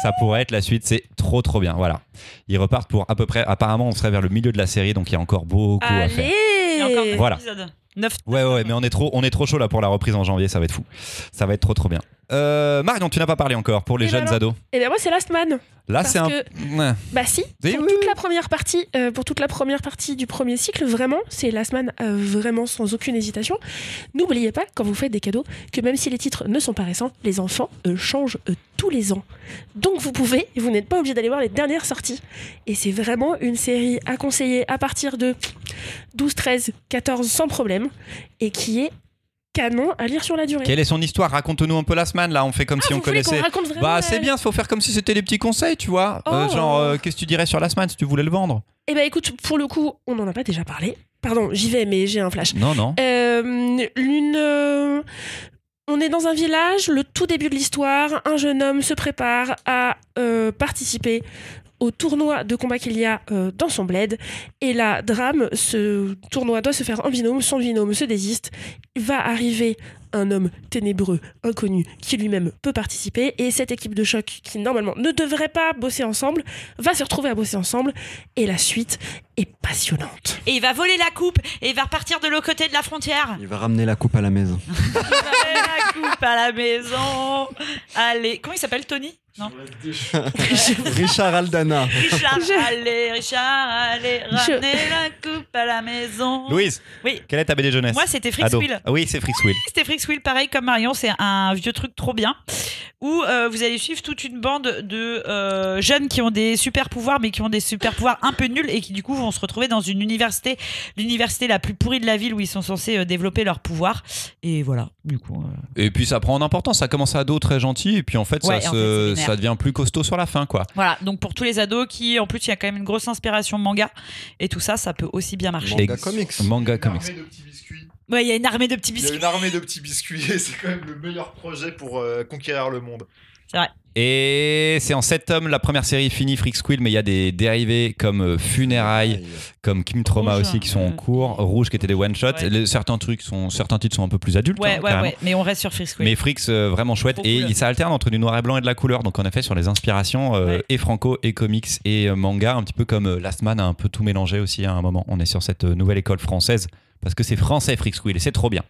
Ça pourrait être la suite, c'est trop trop bien. Voilà. Ils repartent pour à peu près, apparemment on serait vers le milieu de la série, donc il y a encore beaucoup à faire. Il y a encore Voilà. épisodes. Neuf- Ouais, ouais, mais on est trop, on est trop chaud là pour la reprise en janvier, ça va être fou. Ça va être trop trop bien. Euh, Marion, tu n'as pas parlé encore pour les Eh ben jeunes ados. Et bien moi c'est Last Man. Là, c'est un. que-. Bah si. Pour oui, toute la première partie, euh, pour toute la première partie du premier cycle, vraiment, c'est Last Man euh, vraiment sans aucune hésitation. N'oubliez pas quand vous faites des cadeaux que même si les titres ne sont pas récents, les enfants euh, changent euh, tous les ans. Donc vous pouvez, vous n'êtes pas obligé d'aller voir les dernières sorties. Et c'est vraiment une série à conseiller à partir de 12, 13, 14 sans problème et qui est canon à lire sur la durée. Quelle est son histoire? Raconte-nous un peu la semaine là. On fait comme Ah, si on connaissait. qu'on raconte vraiment Bah c'est bien, faut faire comme si c'était des petits conseils, tu vois. Euh, Oh. genre, euh, qu'est-ce que tu dirais sur la semaine si tu voulais le vendre? Eh ben écoute, pour le coup, on n'en a pas déjà parlé. Pardon, j'y vais, mais j'ai un flash. Non, non. Euh, une, euh, on est dans un village, le tout début de l'histoire, un jeune homme se prépare à euh, participer au tournoi de combat qu'il y a euh, dans son bled. Et là, drame, ce tournoi doit se faire en binôme, son binôme se désiste. Il va arriver un homme ténébreux, inconnu, qui lui-même peut participer. Et cette équipe de choc, qui normalement ne devrait pas bosser ensemble, va se retrouver à bosser ensemble. Et la suite est passionnante. Et il va voler la coupe et il va repartir de l'autre côté de la frontière. Il va ramener la coupe à la maison. Il va voler la coupe à la maison. Allez, comment il s'appelle Tony? Non. Richard Aldana. Richard, Je- allez, Richard, allez, ramenez la coupe à la maison. Louise, Oui. quelle est ta BD jeunesse Moi, c'était Frix Ado. Wheel. Ah oui, c'est Frix Wheel. C'était Frix Wheel, pareil comme Marion, c'est un vieux truc trop bien où euh, vous allez suivre toute une bande de euh, jeunes qui ont des super pouvoirs mais qui ont des super pouvoirs un peu nuls et qui du coup vont se retrouver dans une université, l'université la plus pourrie de la ville où ils sont censés euh, développer leurs pouvoirs et voilà, du coup. euh, Et puis ça prend en importance. Ça commence à ado très gentil et puis en fait, Ouais, ça, en fait, se- c'est vénère. ça devient plus costaud sur la fin, quoi. Voilà, donc pour tous les ados qui en plus il y a quand même une grosse inspiration manga et tout ça, ça peut aussi bien marcher. Manga Ex- comics. Manga. Ouais, il y a une armée de petits Il y a biscuits. une armée de petits biscuits et c'est quand même le meilleur projet pour euh, conquérir le monde. Et c'est en 7 tomes la première série finie Freak Squill, mais il y a des dérivés comme euh, Funérailles, comme Kim Trauma Rouge. aussi qui sont en cours, Rouge qui étaient des one shot. Ouais. certains trucs sont, certains titres sont un peu plus adultes. Ouais, hein, ouais, carrément. ouais, mais on reste sur Free Squid. Mais Freaks euh, vraiment chouette Trop et cool. ça alterne entre du noir et blanc et de la couleur. Donc en effet sur les inspirations euh, Ouais. et franco et comics et euh, manga, un petit peu comme Last Man a un peu tout mélangé aussi à un moment. On est sur cette nouvelle école française parce que c'est français Freaks Squill et c'est trop bien.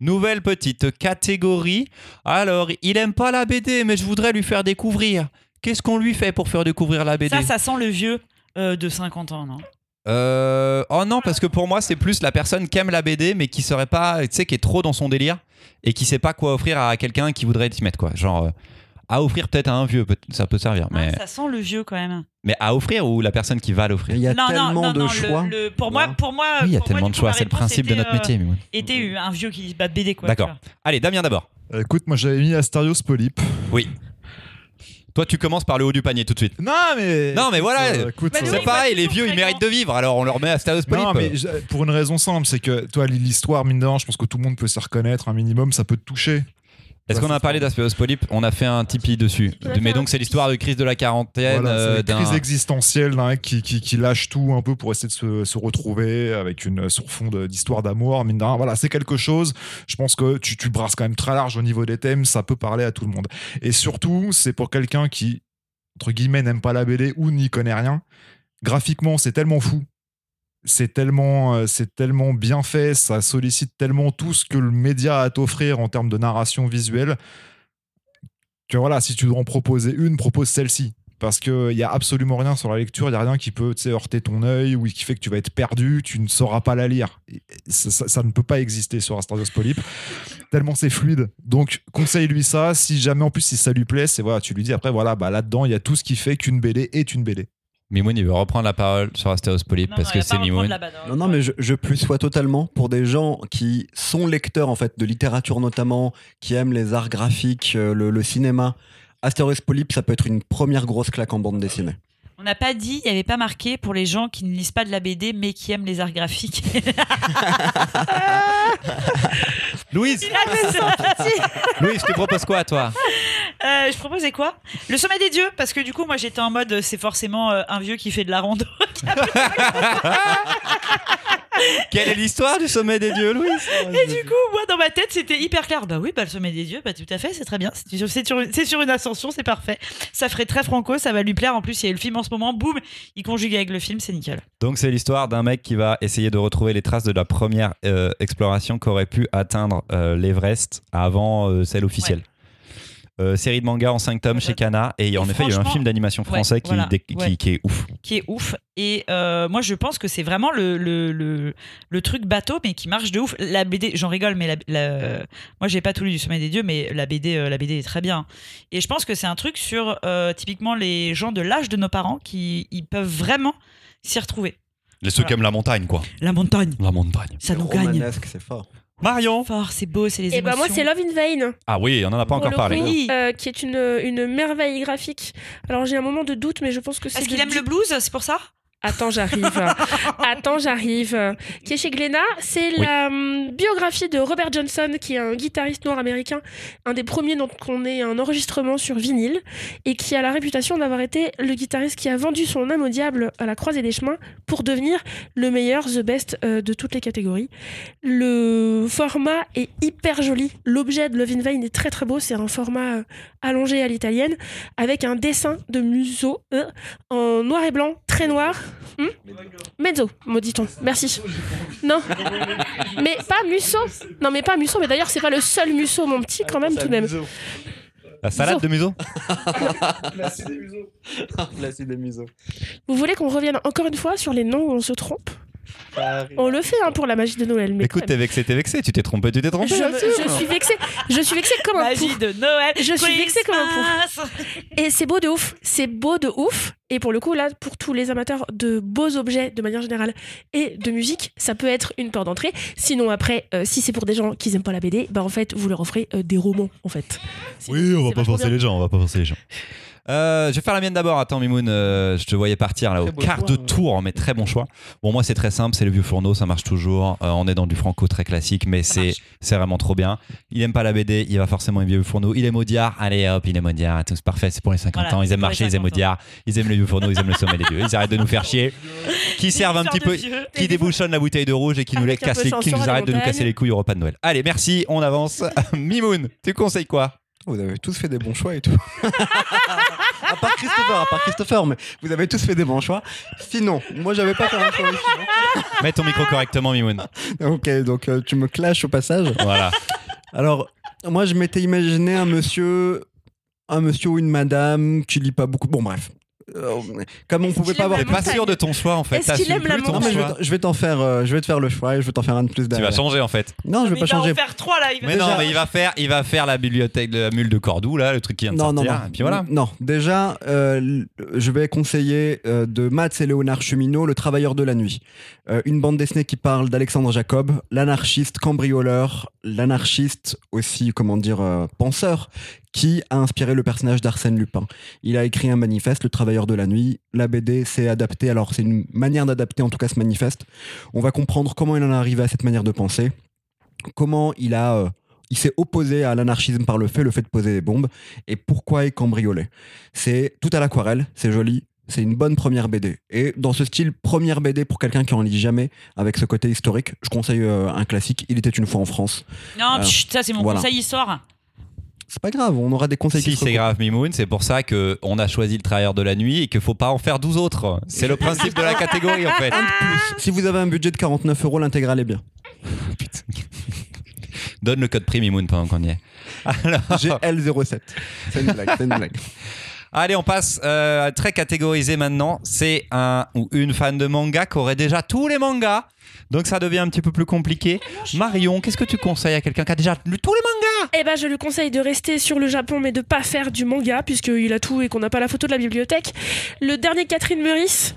Nouvelle petite catégorie. Alors, il aime pas la BD, mais je voudrais lui faire découvrir. Qu'est-ce qu'on lui fait pour faire découvrir la BD Ça, ça sent le vieux euh, de 50 ans, non? Euh, oh non, parce que pour moi, c'est plus la personne qui aime la BD, mais qui serait pas, tu sais, qui est trop dans son délire et qui sait pas quoi offrir à quelqu'un qui voudrait s'y mettre, quoi. Genre, euh, à offrir peut-être à un vieux, peut- ça peut servir, mais, Ah, Ça sent le vieux quand même. mais à offrir ou la personne qui va l'offrir Il y a non, tellement non, de non, choix. le- pour moi, pour moi, Oui, il y a moi, tellement de coup, choix, c'est le principe de notre euh, métier. mais ouais. Était un vieux qui bat BD quoi. D'accord. Allez, Damien d'abord. Euh, écoute, moi j'avais mis Astarios Polype. Oui. Toi, tu commences par le haut du panier tout de suite. Non, mais. Non, mais voilà. Euh, Bah, oui, C'est bah, pareil, les vieux, ils méritent de vivre, alors on leur met à Stéos Non, mais Polype. pour une raison simple, c'est que toi, l'histoire, mine de rien, je pense que tout le monde peut s'y reconnaître un minimum, ça peut te toucher. Est-ce qu'on a parlé d'Aspergillus polype On a fait un Tipeee dessus. Mais donc c'est l'histoire de crise de la quarantaine. Voilà, c'est euh, d'un- crise existentielle d'un mec qui, qui, qui lâche tout un peu pour essayer de se, se retrouver avec une sur fond d'histoire d'amour. Mine de rien, voilà, c'est quelque chose. Je pense que tu, tu brasses quand même très large au niveau des thèmes, ça peut parler à tout le monde. Et surtout, c'est pour quelqu'un qui, entre guillemets, n'aime pas la BD ou n'y connaît rien. Graphiquement, c'est tellement fou. C'est tellement, euh, c'est tellement bien fait, ça sollicite tellement tout ce que le média a à t'offrir en termes de narration visuelle que voilà, si tu dois en proposer une, propose celle-ci. Parce qu'il n'y a absolument rien sur la lecture, il n'y a rien qui peut heurter ton œil ou qui fait que tu vas être perdu, tu ne sauras pas la lire. Ça ne peut pas exister sur Astardos Polyp, tellement c'est fluide. Donc conseille-lui ça, si jamais en plus si ça lui plaît, c'est voilà, tu lui dis après voilà, bah là-dedans il y a tout ce qui fait qu'une BD est une BD. Mimoun, il veut reprendre la parole sur Astéros Polyp Non, parce non, que c'est Mimoun. hein. Non, non, mais je, je plus sois totalement pour des gens qui sont lecteurs en fait de littérature notamment, qui aiment les arts graphiques, euh, le, le cinéma. Astéroïs Polype, ça peut être une première grosse claque en bande dessinée. On n'a pas dit, il n'y avait pas marqué pour les gens qui ne lisent pas de la BD mais qui aiment les arts graphiques. Louise, Louise, je te propose quoi, toi? Euh, je proposais quoi? Le sommet des dieux, parce que du coup, moi j'étais en mode, c'est forcément euh, un vieux qui fait de la rando. Quelle est l'histoire du sommet des dieux, Louise? Et du coup, moi dans ma tête, c'était hyper clair. Bah oui, bah le sommet des dieux, bah tout à fait, c'est très bien. C'est sur, c'est sur une- ascension, c'est parfait. Ça ferait très franco, ça va lui plaire. En plus, il y a le film en ce moment, boum, il conjugue avec le film, c'est nickel. Donc c'est l'histoire d'un mec qui va essayer de retrouver les traces de la première euh, exploration qu'aurait pu atteindre l'Everest avant celle officielle. Euh, série de manga en 5 tomes chez Kana et Et en effet il y a eu un film d'animation ouais, français qui, voilà, dé- qui- ouais. qui est ouf. Qui est ouf. Et euh, moi, je pense que c'est vraiment le, le, le, le truc bateau, mais qui marche de ouf. La BD, j'en rigole, mais la, la- moi, j'ai pas tout lu du sommet des dieux, mais la BD, euh, la BD est très bien. Et je pense que c'est un truc sur euh, typiquement les gens de l'âge de nos parents qui ils peuvent vraiment s'y retrouver. Les ceux Voilà. qui aiment la montagne quoi. La montagne, La montagne. ça nous gagne. C'est fort. Marion Fort, c'est beau, c'est les Et bah moi émotions. c'est Love in Vain. Ah oui, on en a pas pour encore le parlé. coup, Oui. euh, qui est une, une merveille graphique. Alors j'ai un moment de doute, mais je pense que c'est. Parce qu'il de- aime le blues, c'est pour ça? Attends, j'arrive. Attends, j'arrive. Qui est chez Glénat. C'est Oui. la hum, biographie de Robert Johnson, qui est un guitariste noir américain, un des premiers dont on ait un enregistrement sur vinyle, et qui a la réputation d'avoir été le guitariste qui a vendu son âme au diable à la croisée des chemins pour devenir le meilleur, the best euh, de toutes les catégories. Le format est hyper joli. L'objet de Love in Vain est très très beau. C'est un format euh, allongé à l'italienne, avec un dessin de museau euh, en noir et blanc, très noir. Hmm Mezzo, maudit-on. Merci. Non. Mais pas Musso. Non, mais pas Musso. Mais d'ailleurs, c'est pas le seul Musso, mon petit, quand même, tout de même. La salade de museau Placide des museaux. Vous voulez qu'on revienne encore une fois sur les noms où on se trompe? On le fait hein, pour la magie de Noël. Mais Écoute, t'es vexé, t'es vexé, tu t'es trompé, tu t'es je, trompé. je suis vexée. Je suis vexée comme un pou. Magie de Noël. Je suis vexée comme un Christmas. Et c'est beau de ouf. C'est beau de ouf. Et pour le coup, là, pour tous les amateurs de beaux objets de manière générale et de musique, ça peut être une porte d'entrée. Sinon, après, euh, si c'est pour des gens qui n'aiment pas la BD, bah en fait, vous leur offrez euh, des romans, en fait. Oui, on va pas forcer bien. les gens, on va pas forcer les gens. Euh, je vais faire la mienne d'abord. Attends, Mimoun, euh, je te voyais partir là au quart choix, de tour, mais très bon choix. Bon, moi, c'est très simple, c'est le vieux fourneau, ça marche toujours. Euh, on est dans du franco très classique, mais c'est vraiment trop bien. Il aime pas la BD, il va forcément aimer le vieux fourneau. Il aime Audiard, allez hop, il aime Audiard, tout c'est parfait, c'est pour les 50 Voilà, ans. Ils aiment marcher, ils aiment 50 ans. Audiard, ils aiment le vieux fourneau, ils aiment le sommet des dieux. Ils arrêtent de nous faire chier. Qui servent un petit peu, vieux. qui débouchonnent la bouteille de rouge et qui nous, les qui nous arrêtent de nous casser les couilles au repas de Noël. Allez, merci, on avance. Mimoun, tu conseilles quoi? Vous avez tous fait des bons choix et tout. à part Christopher, à part Christopher, mais vous avez tous fait des bons choix. Sinon, moi j'avais pas fait un choix aussi. Mets ton micro correctement, Mimoun. Ok, donc euh, tu me clashes au passage. Voilà. Alors, moi je m'étais imaginé un monsieur, un monsieur ou une madame qui lit pas beaucoup. Bon, bref. Euh, comme on pouvait pas avoir. T'es pas montagne. sûr de ton choix en fait. Est-ce qu'il aime la ton Non, mais je vais, t'en- je vais t'en faire, euh, je vais te faire le choix et je vais t'en faire un de plus Tu vas changer en fait. Non, je vais Mais pas il va changer. en faire trois là. Il va Mais non, mais il va faire, il va faire la bibliothèque de la mule de Cordoue là, le truc qui vient de Non, non, sortir. non. Et puis voilà. Non, déjà, euh, je vais conseiller euh, de Mats et Léonard Cheminot, Le Travailleur de la Nuit. Euh, une bande dessinée qui parle d'Alexandre Jacob, l'anarchiste cambrioleur, l'anarchiste aussi, comment dire, euh, penseur, qui a inspiré le personnage d'Arsène Lupin? Il a écrit un manifeste, Le Travailleur de la Nuit. La BD s'est adaptée, alors c'est une manière d'adapter en tout cas ce manifeste. On va comprendre comment il en est arrivé à cette manière de penser, comment il a... euh, il s'est opposé à l'anarchisme par le fait, le fait de poser des bombes. Et pourquoi il cambriolait C'est tout à l'aquarelle, c'est joli. C'est une bonne première BD. Et dans ce style, première BD pour quelqu'un qui en lit jamais, avec ce côté historique, je conseille euh, un classique. Il était une fois en France. Non, Euh, ça c'est mon voilà. conseil histoire. C'est pas grave, on aura des conseils qui Si c'est grave, Mimoun, c'est pour ça que on a choisi le travailleur de la nuit et qu'il faut pas en faire 12 autres. C'est le principe de la catégorie en fait. Un de plus. Si vous avez un budget de 49 euros, l'intégrale est bien. Putain. Donne le code prix Mimoun pendant qu'on y est. Alors, GL07. C'est une blague, c'est une blague. Allez, on passe euh, très catégorisé maintenant. C'est un ou une fan de manga qui aurait déjà tous les mangas. Donc ça devient un petit peu plus compliqué. Marion, qu'est-ce que tu conseilles à quelqu'un qui a déjà lu tous les mangas? Eh ben, je lui conseille de rester sur le Japon, mais de pas faire du manga, puisqu'il a tout et qu'on n'a pas la photo de la bibliothèque. Le dernier Catherine Meurice,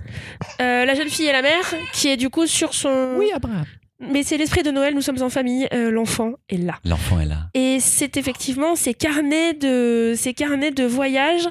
euh, La jeune fille et la mère, qui est du coup sur son. Abraham. Mais c'est l'esprit de Noël, nous sommes en famille, euh, l'enfant est là. L'enfant est là. Et c'est effectivement ces carnets de, ces carnets de voyage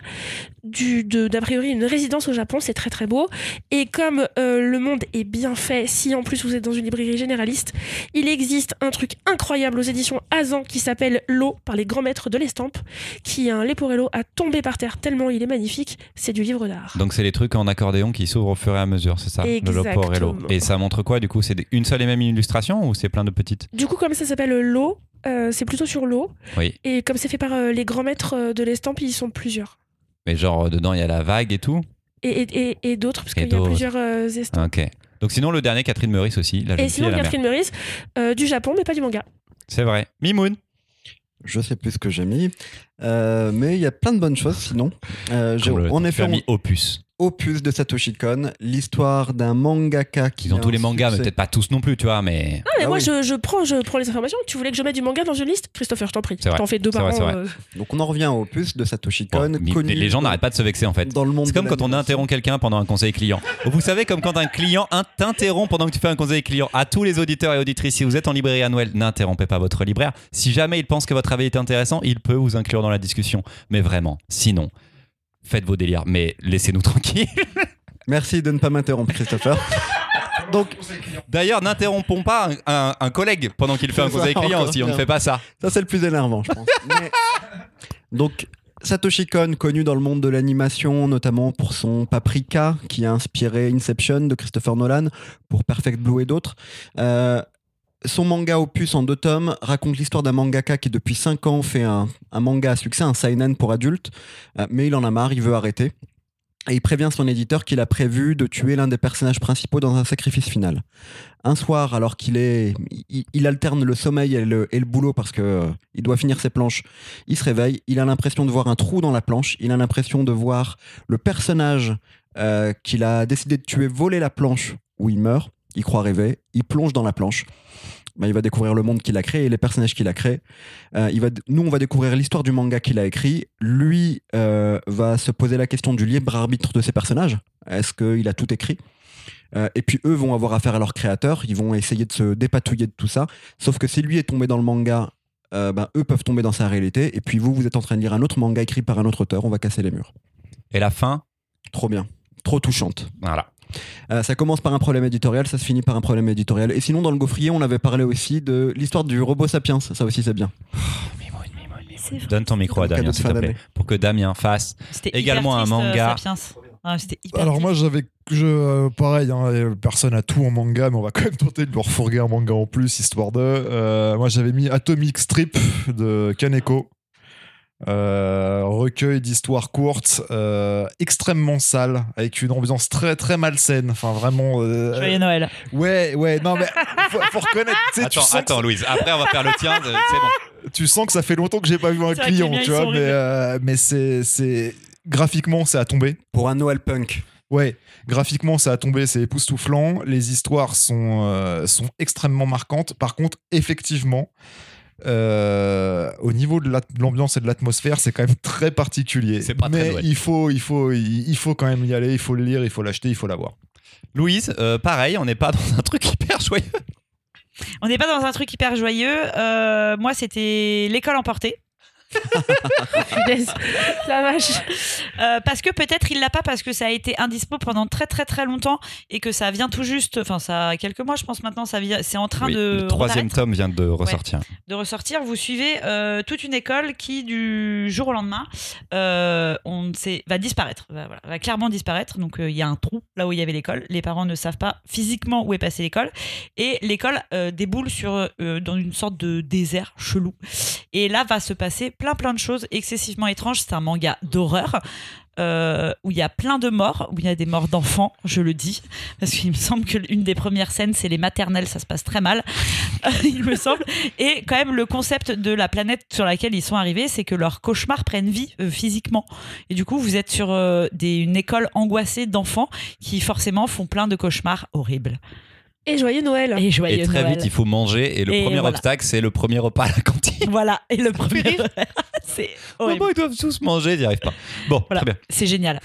d'a priori une résidence au Japon, c'est très très beau. Et comme euh, le monde est bien fait, si en plus vous êtes dans une librairie généraliste, il existe un truc incroyable aux éditions Azan qui s'appelle L'eau par les grands maîtres de l'estampe, qui est un Leporello à tomber par terre tellement il est magnifique, c'est du livre d'art. Donc c'est les trucs en accordéon qui s'ouvrent au fur et à mesure, c'est ça Le Exactement. Loporello. Et ça montre quoi du coup C'est une seule et même illustration ou c'est plein de petites? Du coup, comme ça s'appelle L'eau, euh, c'est plutôt sur l'eau. Oui. Et comme c'est fait par euh, les grands maîtres euh, de l'estampe, ils sont plusieurs. Mais genre dedans il y a la vague et tout Et, et, et, et d'autres, parce qu'il y a plusieurs euh, estampes. Ok. Donc sinon le dernier Catherine Meurice aussi, la Et sinon. Catherine Meurice, euh, du Japon, mais pas du manga. C'est vrai. Mimoun. Je sais plus ce que j'ai mis. Euh, mais il y a plein de bonnes choses sinon. Euh, le- en effet as mis opus. Opus de Satoshi Kon, l'histoire d'un mangaka qui Ils ont a tous les mangas, mais peut-être pas tous non plus, tu vois, mais. Ah, mais Ah moi, oui. je, je prends, je prends les informations. Tu voulais que je mette du manga dans une liste? Christopher, je t'en prie. C'est vrai. T'en fais deux par vrai, an. vrai. euh. Donc on en revient au Opus de Satoshi Kon, mais connu les gens n'arrêtent pas de se vexer en fait. dans le monde. C'est comme quand on interrompt quelqu'un pendant un conseil client. Vous savez, comme quand un client in- t'interrompt pendant que tu fais un conseil client. À tous les auditeurs et auditrices, si vous êtes en librairie à Noël, n'interrompez pas votre libraire. Si jamais il pense que votre avis est intéressant, il peut vous inclure dans la discussion. Mais vraiment, sinon, faites vos délires, mais laissez-nous tranquilles. Merci de ne pas m'interrompre, Christopher. Donc, D'ailleurs, n'interrompons pas un, un- un collègue pendant qu'il fait un conseil client aussi. On ne fait pas ça. ça c'est le plus énervant, je pense. Mais- Donc, Satoshi Kon, connu dans le monde de l'animation, notamment pour son Paprika, qui a inspiré Inception de Christopher Nolan, pour Perfect Blue et d'autres. Euh, son manga opus en deux tomes raconte l'histoire d'un mangaka qui depuis 5 ans fait un, manga à succès, un seinen pour adultes, euh, mais il en a marre, il veut arrêter. Et il prévient son éditeur qu'il a prévu de tuer l'un des personnages principaux dans un sacrifice final. Un soir, alors qu'il est, il, alterne le sommeil et le, et le boulot parce que euh, il doit finir ses planches, il se réveille, il a l'impression de voir un trou dans la planche, il a l'impression de voir le personnage euh, qu'il a décidé de tuer voler la planche où il meurt, il croit rêver, il plonge dans la planche. Ben, il va découvrir le monde qu'il a créé et les personnages qu'il a créés. Euh, il va, nous, on va découvrir l'histoire du manga qu'il a écrit. Lui euh, va se poser la question du libre arbitre de ses personnages. Est-ce qu'il a tout écrit? Euh, Et puis eux vont avoir affaire à leur créateur. Ils vont essayer de se dépatouiller de tout ça. Sauf que si lui est tombé dans le manga, ben, eux peuvent tomber dans sa réalité. Et puis vous, vous êtes en train de lire un autre manga écrit par un autre auteur. On va casser les murs. Et la fin, Trop bien. Trop touchante. voilà. Euh, ça commence par un problème éditorial, ça se finit par un problème éditorial. Et sinon, dans le gaufrier, on avait parlé aussi de l'histoire du robot sapiens. Ça aussi, c'est bien. Donne ton micro à Damien, s'il te plaît, pour que Damien fasse. C'était Également un euh, manga. Sapiens. Ah, hyper Alors moi j'avais je euh, pareil hein, personne a tout en manga mais on va quand même tenter de leur fourguer un manga en plus histoire de euh, moi j'avais mis Atomic Strip de Kaneko Euh, recueil d'histoires courtes euh, extrêmement sale avec une ambiance très très malsaine enfin vraiment euh, Joyeux Noël. ouais ouais non mais faut, faut reconnaître tu sais, tu Attends, sens que attends, Louise. Après, on va faire le tien. euh, C'est bon. tu sens que ça fait longtemps que j'ai pas vu un client tu vois mais, euh, mais c'est c'est graphiquement c'est à tomber Pour un Noël punk. Ouais, graphiquement ça a tombé, c'est époustouflant. Les histoires sont, euh, sont extrêmement marquantes. Par contre, effectivement, euh, au niveau de la- de l'ambiance et de l'atmosphère, c'est quand même très particulier. C'est pas très Mais Noël. il faut, il faut, il, il faut quand même y aller. Il faut le lire, il faut l'acheter, il faut l'avoir. Louise, euh, pareil, on n'est pas dans un truc hyper joyeux. On n'est pas dans un truc hyper joyeux. Euh, moi, c'était l'école emportée. La vache. Euh, parce que peut-être il l'a pas parce que ça a été indispo pendant très très très longtemps et que ça vient tout juste, enfin ça a quelques mois je pense maintenant, ça vient, c'est en train Oui, de le troisième tome vient de ressortir. de ressortir. Vous suivez euh, toute une école qui du jour au lendemain euh, on sait, va disparaître, va, voilà, va clairement disparaître. Donc il y a un trou là où il y avait l'école. Les parents ne savent pas physiquement où est passée l'école et l'école déboule sur dans une sorte de désert chelou. Et là va se passer plein plein de choses excessivement étranges. C'est un manga d'horreur. euh, où il y a plein de morts, où il y a des morts d'enfants, je le dis, parce qu'il me semble que l'une des premières scènes, c'est les maternelles, ça se passe très mal, il me semble. Et quand même, le concept de la planète sur laquelle ils sont arrivés, c'est que leurs cauchemars prennent vie euh, physiquement. Et du coup, vous êtes sur euh, une école angoissée d'enfants qui forcément font plein de cauchemars horribles. Et joyeux Noël. Et joyeux Et très Noël. vite, il faut manger. Et le Et premier voilà. obstacle, c'est le premier repas à la cantine. Voilà, et le premier. c'est horrible. Comment ils doivent tous manger Ils n'y arrivent pas. Bon, Voilà. très bien. C'est génial.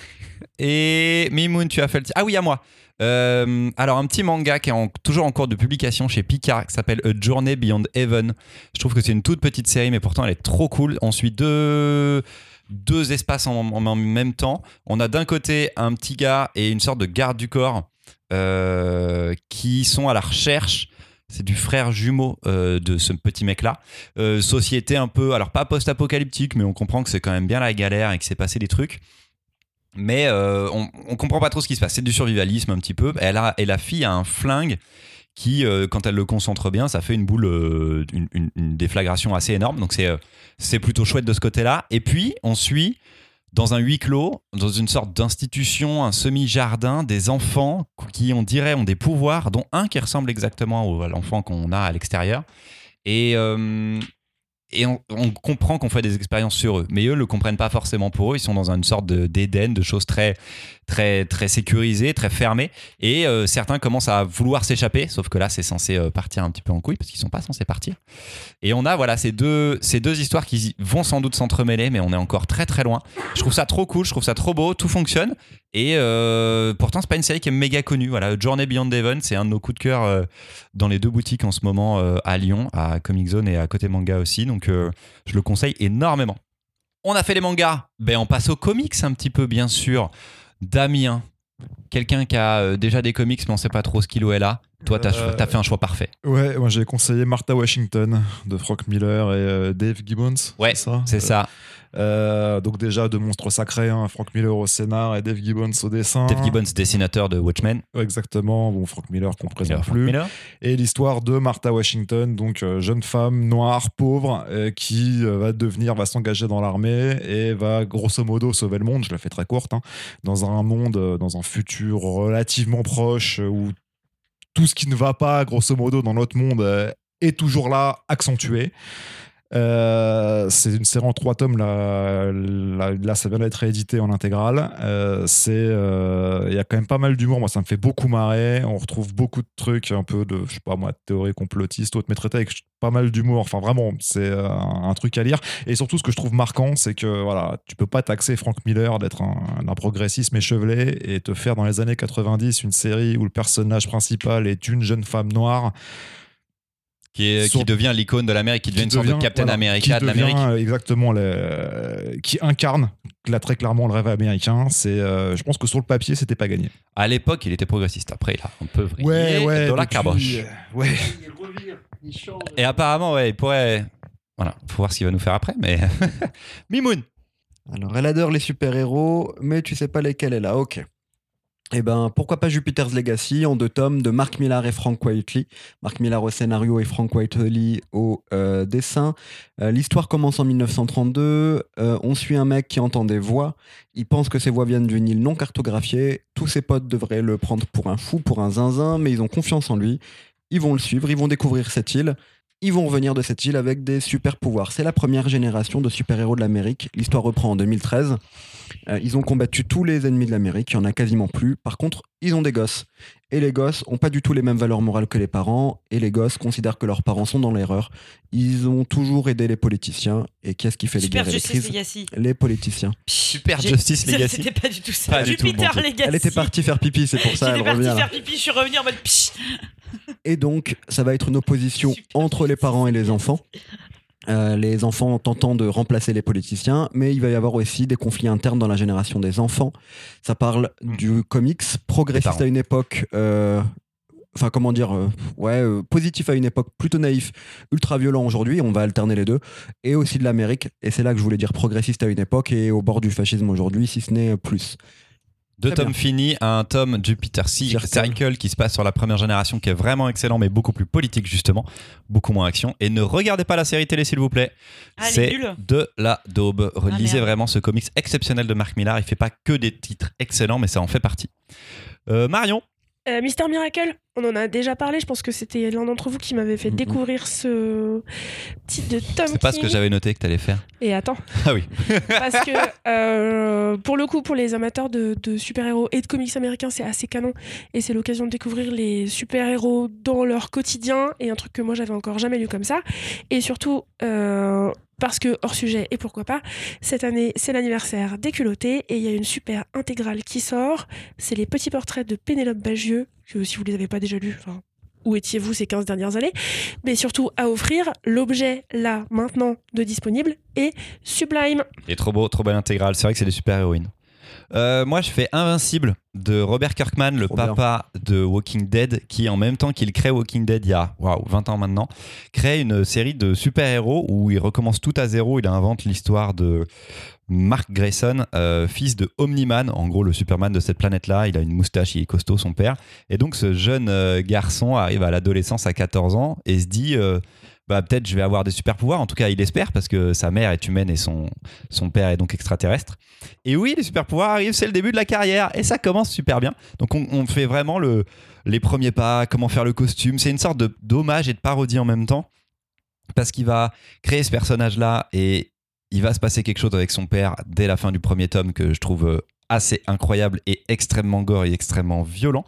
Et Mimoun, tu as fait le. Ah oui, à moi. Euh, alors, un petit manga qui est en- toujours en cours de publication chez Pika qui s'appelle A Journey Beyond Heaven. Je trouve que c'est une toute petite série, mais pourtant elle est trop cool. On suit deux, deux espaces en, en- en même temps. On a d'un côté un petit gars et une sorte de garde du corps euh, qui sont à la recherche. C'est du frère jumeau euh, de ce petit mec-là. Euh, société un peu, alors pas post-apocalyptique, mais on comprend que c'est quand même bien la galère et que c'est passé des trucs. Mais on, on comprend pas trop ce qui se passe. C'est du survivalisme un petit peu. Elle a, et la fille a un flingue qui, quand elle le concentre bien, ça fait une boule, une, déflagration assez énorme. Donc c'est euh, plutôt chouette de ce côté-là. Et puis on suit dans un huis clos, dans une sorte d'institution, un semi-jardin, des enfants qui, on dirait, ont des pouvoirs, dont un qui ressemble exactement à l'enfant qu'on a à l'extérieur. Et, euh, et on, comprend qu'on fait des expériences sur eux. Mais eux ne le comprennent pas forcément pour eux. Ils sont dans une sorte de- d'Éden, de choses très, très, très sécurisées, très fermées. Et euh, certains commencent à vouloir s'échapper, sauf que là, c'est censé euh, partir un petit peu en couille parce qu'ils sont pas censés partir. Et on a voilà ces deux, ces deux histoires qui vont sans doute s'entremêler, mais on est encore très très loin. Je trouve ça trop cool, je trouve ça trop beau, tout fonctionne. Et euh, pourtant, c'est pas une série qui est méga connue. Voilà, Journey Beyond Heaven, c'est un de nos coups de cœur euh, dans les deux boutiques en ce moment euh, à Lyon, à Comic Zone et à Côté Manga aussi. Donc, euh, je le conseille énormément. On a fait les mangas, ben on passe aux comics un petit peu, bien sûr. Damien, quelqu'un qui a déjà des comics, mais on sait pas trop ce qu'il ou elle a. Toi, t'as as fait un choix parfait. Ouais, moi j'ai conseillé Martha Washington de Frank Miller et Dave Gibbons. Ouais, ça? C'est ça. Euh, donc déjà deux monstres sacrés, hein, Frank Miller au scénar et Dave Gibbons au dessin. Dave Gibbons, dessinateur de Watchmen. Exactement. Bon, Frank Miller qu'on ne présente plus. Miller. Et l'histoire de Martha Washington, donc euh, jeune femme noire, pauvre, euh, qui va devenir, va s'engager dans l'armée et va grosso modo sauver le monde. Je la fais très courte. hein, dans un monde, dans un futur relativement proche où tout ce qui ne va pas, grosso modo, dans notre monde est toujours là, accentué. Euh, c'est une série en trois tomes. Là, là, ça vient d'être réédité en intégrale. Euh, c'est, euh, il y a quand même pas mal d'humour. Moi, ça me fait beaucoup marrer. On retrouve beaucoup de trucs, un peu de, je sais pas moi, théorie complotiste, autres, mais traité avec pas mal d'humour. Enfin, vraiment, c'est un, un truc à lire. Et surtout, ce que je trouve marquant, c'est que voilà, tu peux pas taxer Frank Miller d'être un, un progressisme échevelé et te faire dans les années 90 une série où le personnage principal est une jeune femme noire Qui, est- Sur- qui devient l'icône de l'Amérique, qui devient une sorte de Captain voilà, America qui de l'Amérique. devient, euh, Exactement, le- qui incarne là, très clairement le rêve américain. C'est, euh, je pense que sur le papier, c'était pas gagné. À l'époque, il était progressiste. Après, là, on peut vriller de la depuis- caboche. Ouais. Et apparemment, ouais, il pourrait. Voilà, faut voir ce qu'il va nous faire après, mais. Mimoun Alors, elle adore les super-héros, mais tu sais pas lesquels elle a. Ok. Eh ben, pourquoi pas Jupiter's Legacy en deux tomes de Mark Millar et Frank Whiteley. Mark Millar au scénario et Frank Whiteley au euh, dessin. Euh, L'histoire commence en 1932. Euh, on suit un mec qui entend des voix. Il pense que ces voix viennent d'une île non cartographiée. Tous ses potes devraient le prendre pour un fou, pour un zinzin, mais ils ont confiance en lui. Ils vont le suivre, ils vont découvrir cette île. Ils vont revenir de cette île avec des super pouvoirs. C'est la première génération de super-héros de l'Amérique. L'histoire reprend en 2013. Euh, ils ont combattu tous les ennemis de l'Amérique, il y en a quasiment plus. Par contre, ils ont des gosses. Et les gosses ont pas du tout les mêmes valeurs morales que les parents. Et les gosses considèrent que leurs parents sont dans l'erreur. Ils ont toujours aidé les politiciens. Et qu'est-ce qui fait les Super guerres et les Justice crises Legacy. Les politiciens. Super Justice Legacy. C'était pas du tout ça. Pas du tout le Jupiter bon truc. Legacy. Elle était partie faire pipi, c'est pour ça elle partie revient là. faire pipi, je suis revenu en mode psh. Et donc, ça va être une opposition Super entre les parents et les enfants. Euh, les enfants tentant de remplacer les politiciens, mais il va y avoir aussi des conflits internes dans la génération des enfants. Ça parle Mm. du comics progressiste à une époque. euh, Enfin, comment dire, euh, ouais, euh, positif à une époque, plutôt naïf, ultra violent aujourd'hui, on va alterner les deux, et aussi de l'Amérique, et c'est là que je voulais dire progressiste à une époque et au bord du fascisme aujourd'hui, si ce n'est plus. Deux tomes finis, un tome du Peter C. Circle. Qui se passe sur la première génération, qui est vraiment excellent, mais beaucoup plus politique justement, beaucoup moins action. Et ne regardez pas la série télé s'il vous plaît. Ah, C'est de la daube. Relisez merde. vraiment ce comics exceptionnel de Mark Millar. Il fait pas que des titres excellents, mais ça en fait partie. Euh, Marion, Euh, Mister Miracle, on en a déjà parlé. Je pense que c'était l'un d'entre vous qui m'avait fait Mhm. découvrir ce titre de Tom c'est pas ce que j'avais noté que t'allais faire. Et attends, Ah oui. parce que euh, pour le coup, pour les amateurs de, de super-héros et de comics américains, c'est assez canon. Et c'est l'occasion de découvrir les super-héros dans leur quotidien. Et un truc que moi, j'avais encore jamais lu comme ça. Et surtout, euh, parce que hors sujet, et pourquoi pas, cette année, c'est l'anniversaire des culottés. Et il y a une super intégrale qui sort. C'est les petits portraits de Pénélope Bagieux, que si vous les avez pas déjà lus, enfin, où étiez-vous ces 15 dernières années Mais surtout à offrir, l'objet là, maintenant, de disponible est sublime. Il est trop beau, trop belle intégrale. C'est vrai que c'est des super héroïnes. Euh, moi, je fais Invincible de Robert Kirkman, le Trop bien. papa de Walking Dead, qui, en même temps qu'il crée Walking Dead il y a waouh, 20 ans maintenant, crée une série de super-héros où il recommence tout à zéro. Il invente l'histoire de Mark Grayson, euh, fils de Omni-Man, en gros le Superman de cette planète-là. Il a une moustache, il est costaud, son père. Et donc, ce jeune euh, garçon arrive à l'adolescence à 14 ans et se dit. euh, bah, peut-être je vais avoir des super pouvoirs. En tout cas, il espère parce que sa mère est humaine et son, son père est donc extraterrestre. Et oui, les super pouvoirs arrivent, c'est le début de la carrière et ça commence super bien. Donc on, fait vraiment le, les premiers pas, comment faire le costume. C'est une sorte d'hommage et de parodie en même temps parce qu'il va créer ce personnage-là et il va se passer quelque chose avec son père dès la fin du premier tome que je trouve euh, assez incroyable et extrêmement gore et extrêmement violent.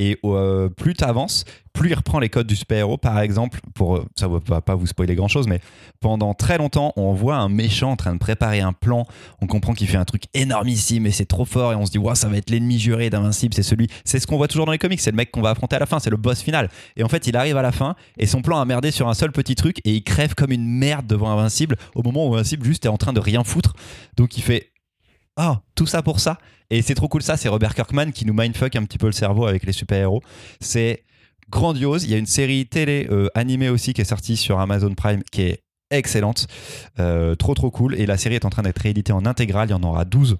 Et euh, plus tu avances, plus il reprend les codes du super-héros. Par exemple, pour euh, ça va va pas vous spoiler grand-chose, mais pendant très longtemps, on voit un méchant en train de préparer un plan. On comprend qu'il fait un truc énormissime et c'est trop fort. Et on se dit, ouais, ça va être l'ennemi juré d'Invincible. C'est celui. C'est ce qu'on voit toujours dans les comics. C'est le mec qu'on va affronter à la fin. C'est le boss final. Et en fait, il arrive à la fin et son plan a merdé sur un seul petit truc et il crève comme une merde devant Invincible au moment où Invincible juste est en train de rien foutre. Donc il fait, oh, tout ça pour ça. Et c'est trop cool ça. C'est Robert Kirkman qui nous mindfuck un petit peu le cerveau avec les super-héros. C'est grandiose. Il y a une série télé euh, animée aussi qui est sortie sur Amazon Prime qui est excellente. Euh, trop trop cool. Et la série est en train d'être rééditée en intégrale. Il y en aura 12.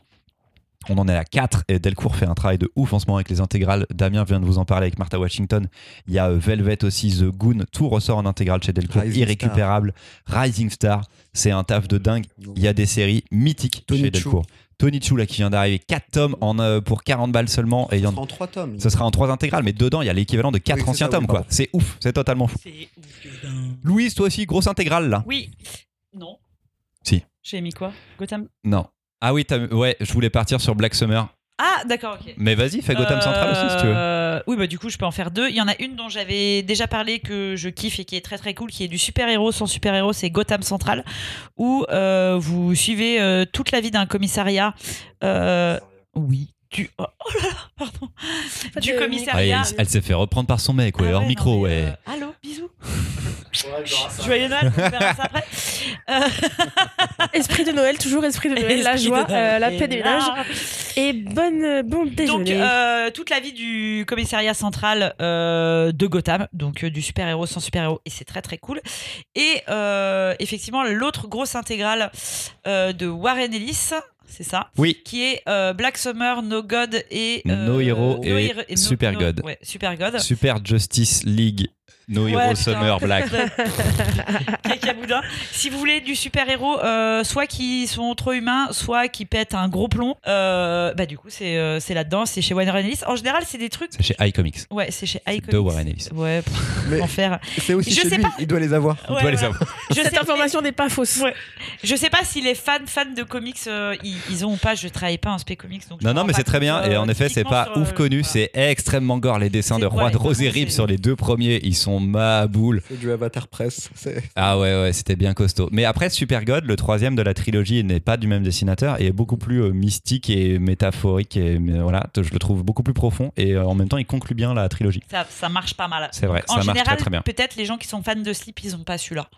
On en est à 4 et Delcourt fait un travail de ouf en ce moment avec les intégrales. Damien vient de vous en parler avec Martha Washington. Il y a euh, Velvet aussi, The Goon. Tout ressort en intégrale chez Delcourt. Rising Irrécupérable. Rising Star. C'est un taf de dingue. Il y a des séries mythiques Tony chez. Delcourt. Tony Chu là qui vient d'arriver. 4 tomes en, euh, pour 40 balles seulement. Et il y en En trois tomes. ce sera en trois intégrales, mais dedans, il y a l'équivalent de quatre Oui, c'est anciens ça, tomes, oui, quoi. C'est ouf, c'est totalement fou. C'est ouf. Louise, toi aussi, grosse intégrale, là Oui. Non. Si. J'ai mis quoi? Gotham? Non. Ah oui, t'as- ouais, je voulais partir sur Black Summer. Ah, d'accord, ok. Mais vas-y, fais Gotham Euh, Central aussi, si tu veux. Oui, bah du coup, je peux en faire deux. Il y en a une dont j'avais déjà parlé que je kiffe et qui est très très cool, qui est du super-héros sans super-héros, c'est Gotham Central, où euh, vous suivez euh, toute la vie d'un commissariat. euh, oui. Du... Oh, oh là là, pardon. Du euh, commissariat. elle elle s'est fait reprendre par son mec, ouais, Ah hors ouais, micro, non, ouais. euh, allô, bisous. Joyeux Noël, on verra ça après. Euh, Esprit de Noël, toujours esprit de Noël, la joie, de Noël. euh, la paix des ménages. Et bonne, bon Donc, déjeuner. euh, toute la vie du commissariat central euh, de Gotham, donc euh, du super-héros sans super-héros, et c'est très très cool. Et euh, effectivement, l'autre grosse intégrale euh, de Warren Ellis, c'est ça Oui. qui est euh, Black Summer, No God et euh, No Hero et Hero- No- Super No- God. Ouais, Super God. Super Justice League, No Ouais, Hero putain. Summer Black. Cacaboudin. Si vous voulez du super-héros, euh, soit qui sont trop humains, soit qui pètent un gros plomb, euh, bah du coup c'est euh, c'est là-dedans, c'est chez Warren Ellis. En général, c'est des trucs. C'est chez iComics. Ouais, c'est chez iComics. de Warren Ellis. Ouais, pff, enfer. c'est aussi Je chez sais lui, pas. il doit les avoir. On Ouais, doit les savoir. Je Cette sais, information n'est pas fausse. Ouais. je sais pas si les fans fans de comics euh, ils, ils ont ou pas. Je travaille pas en spé comics donc. Non, non, mais c'est très bien. euh, Et en effet, c'est pas ouf connu. C'est extrêmement gore. Les dessins de Roi de Rip c'est- sur les deux premiers, ils sont ma boule. C'est du Avatar Press. Ah ouais, ouais, c'était bien costaud. Mais après, Super God, le troisième de la trilogie, n'est pas du même dessinateur et est beaucoup plus euh, mystique et métaphorique. Et mais voilà, je le trouve beaucoup plus profond et euh, en même temps, il conclut bien la trilogie. Ça, ça marche pas mal. C'est vrai, en ça marche général, très très bien. peut-être les gens qui sont fans de Sleep, ils ont pas celui-là.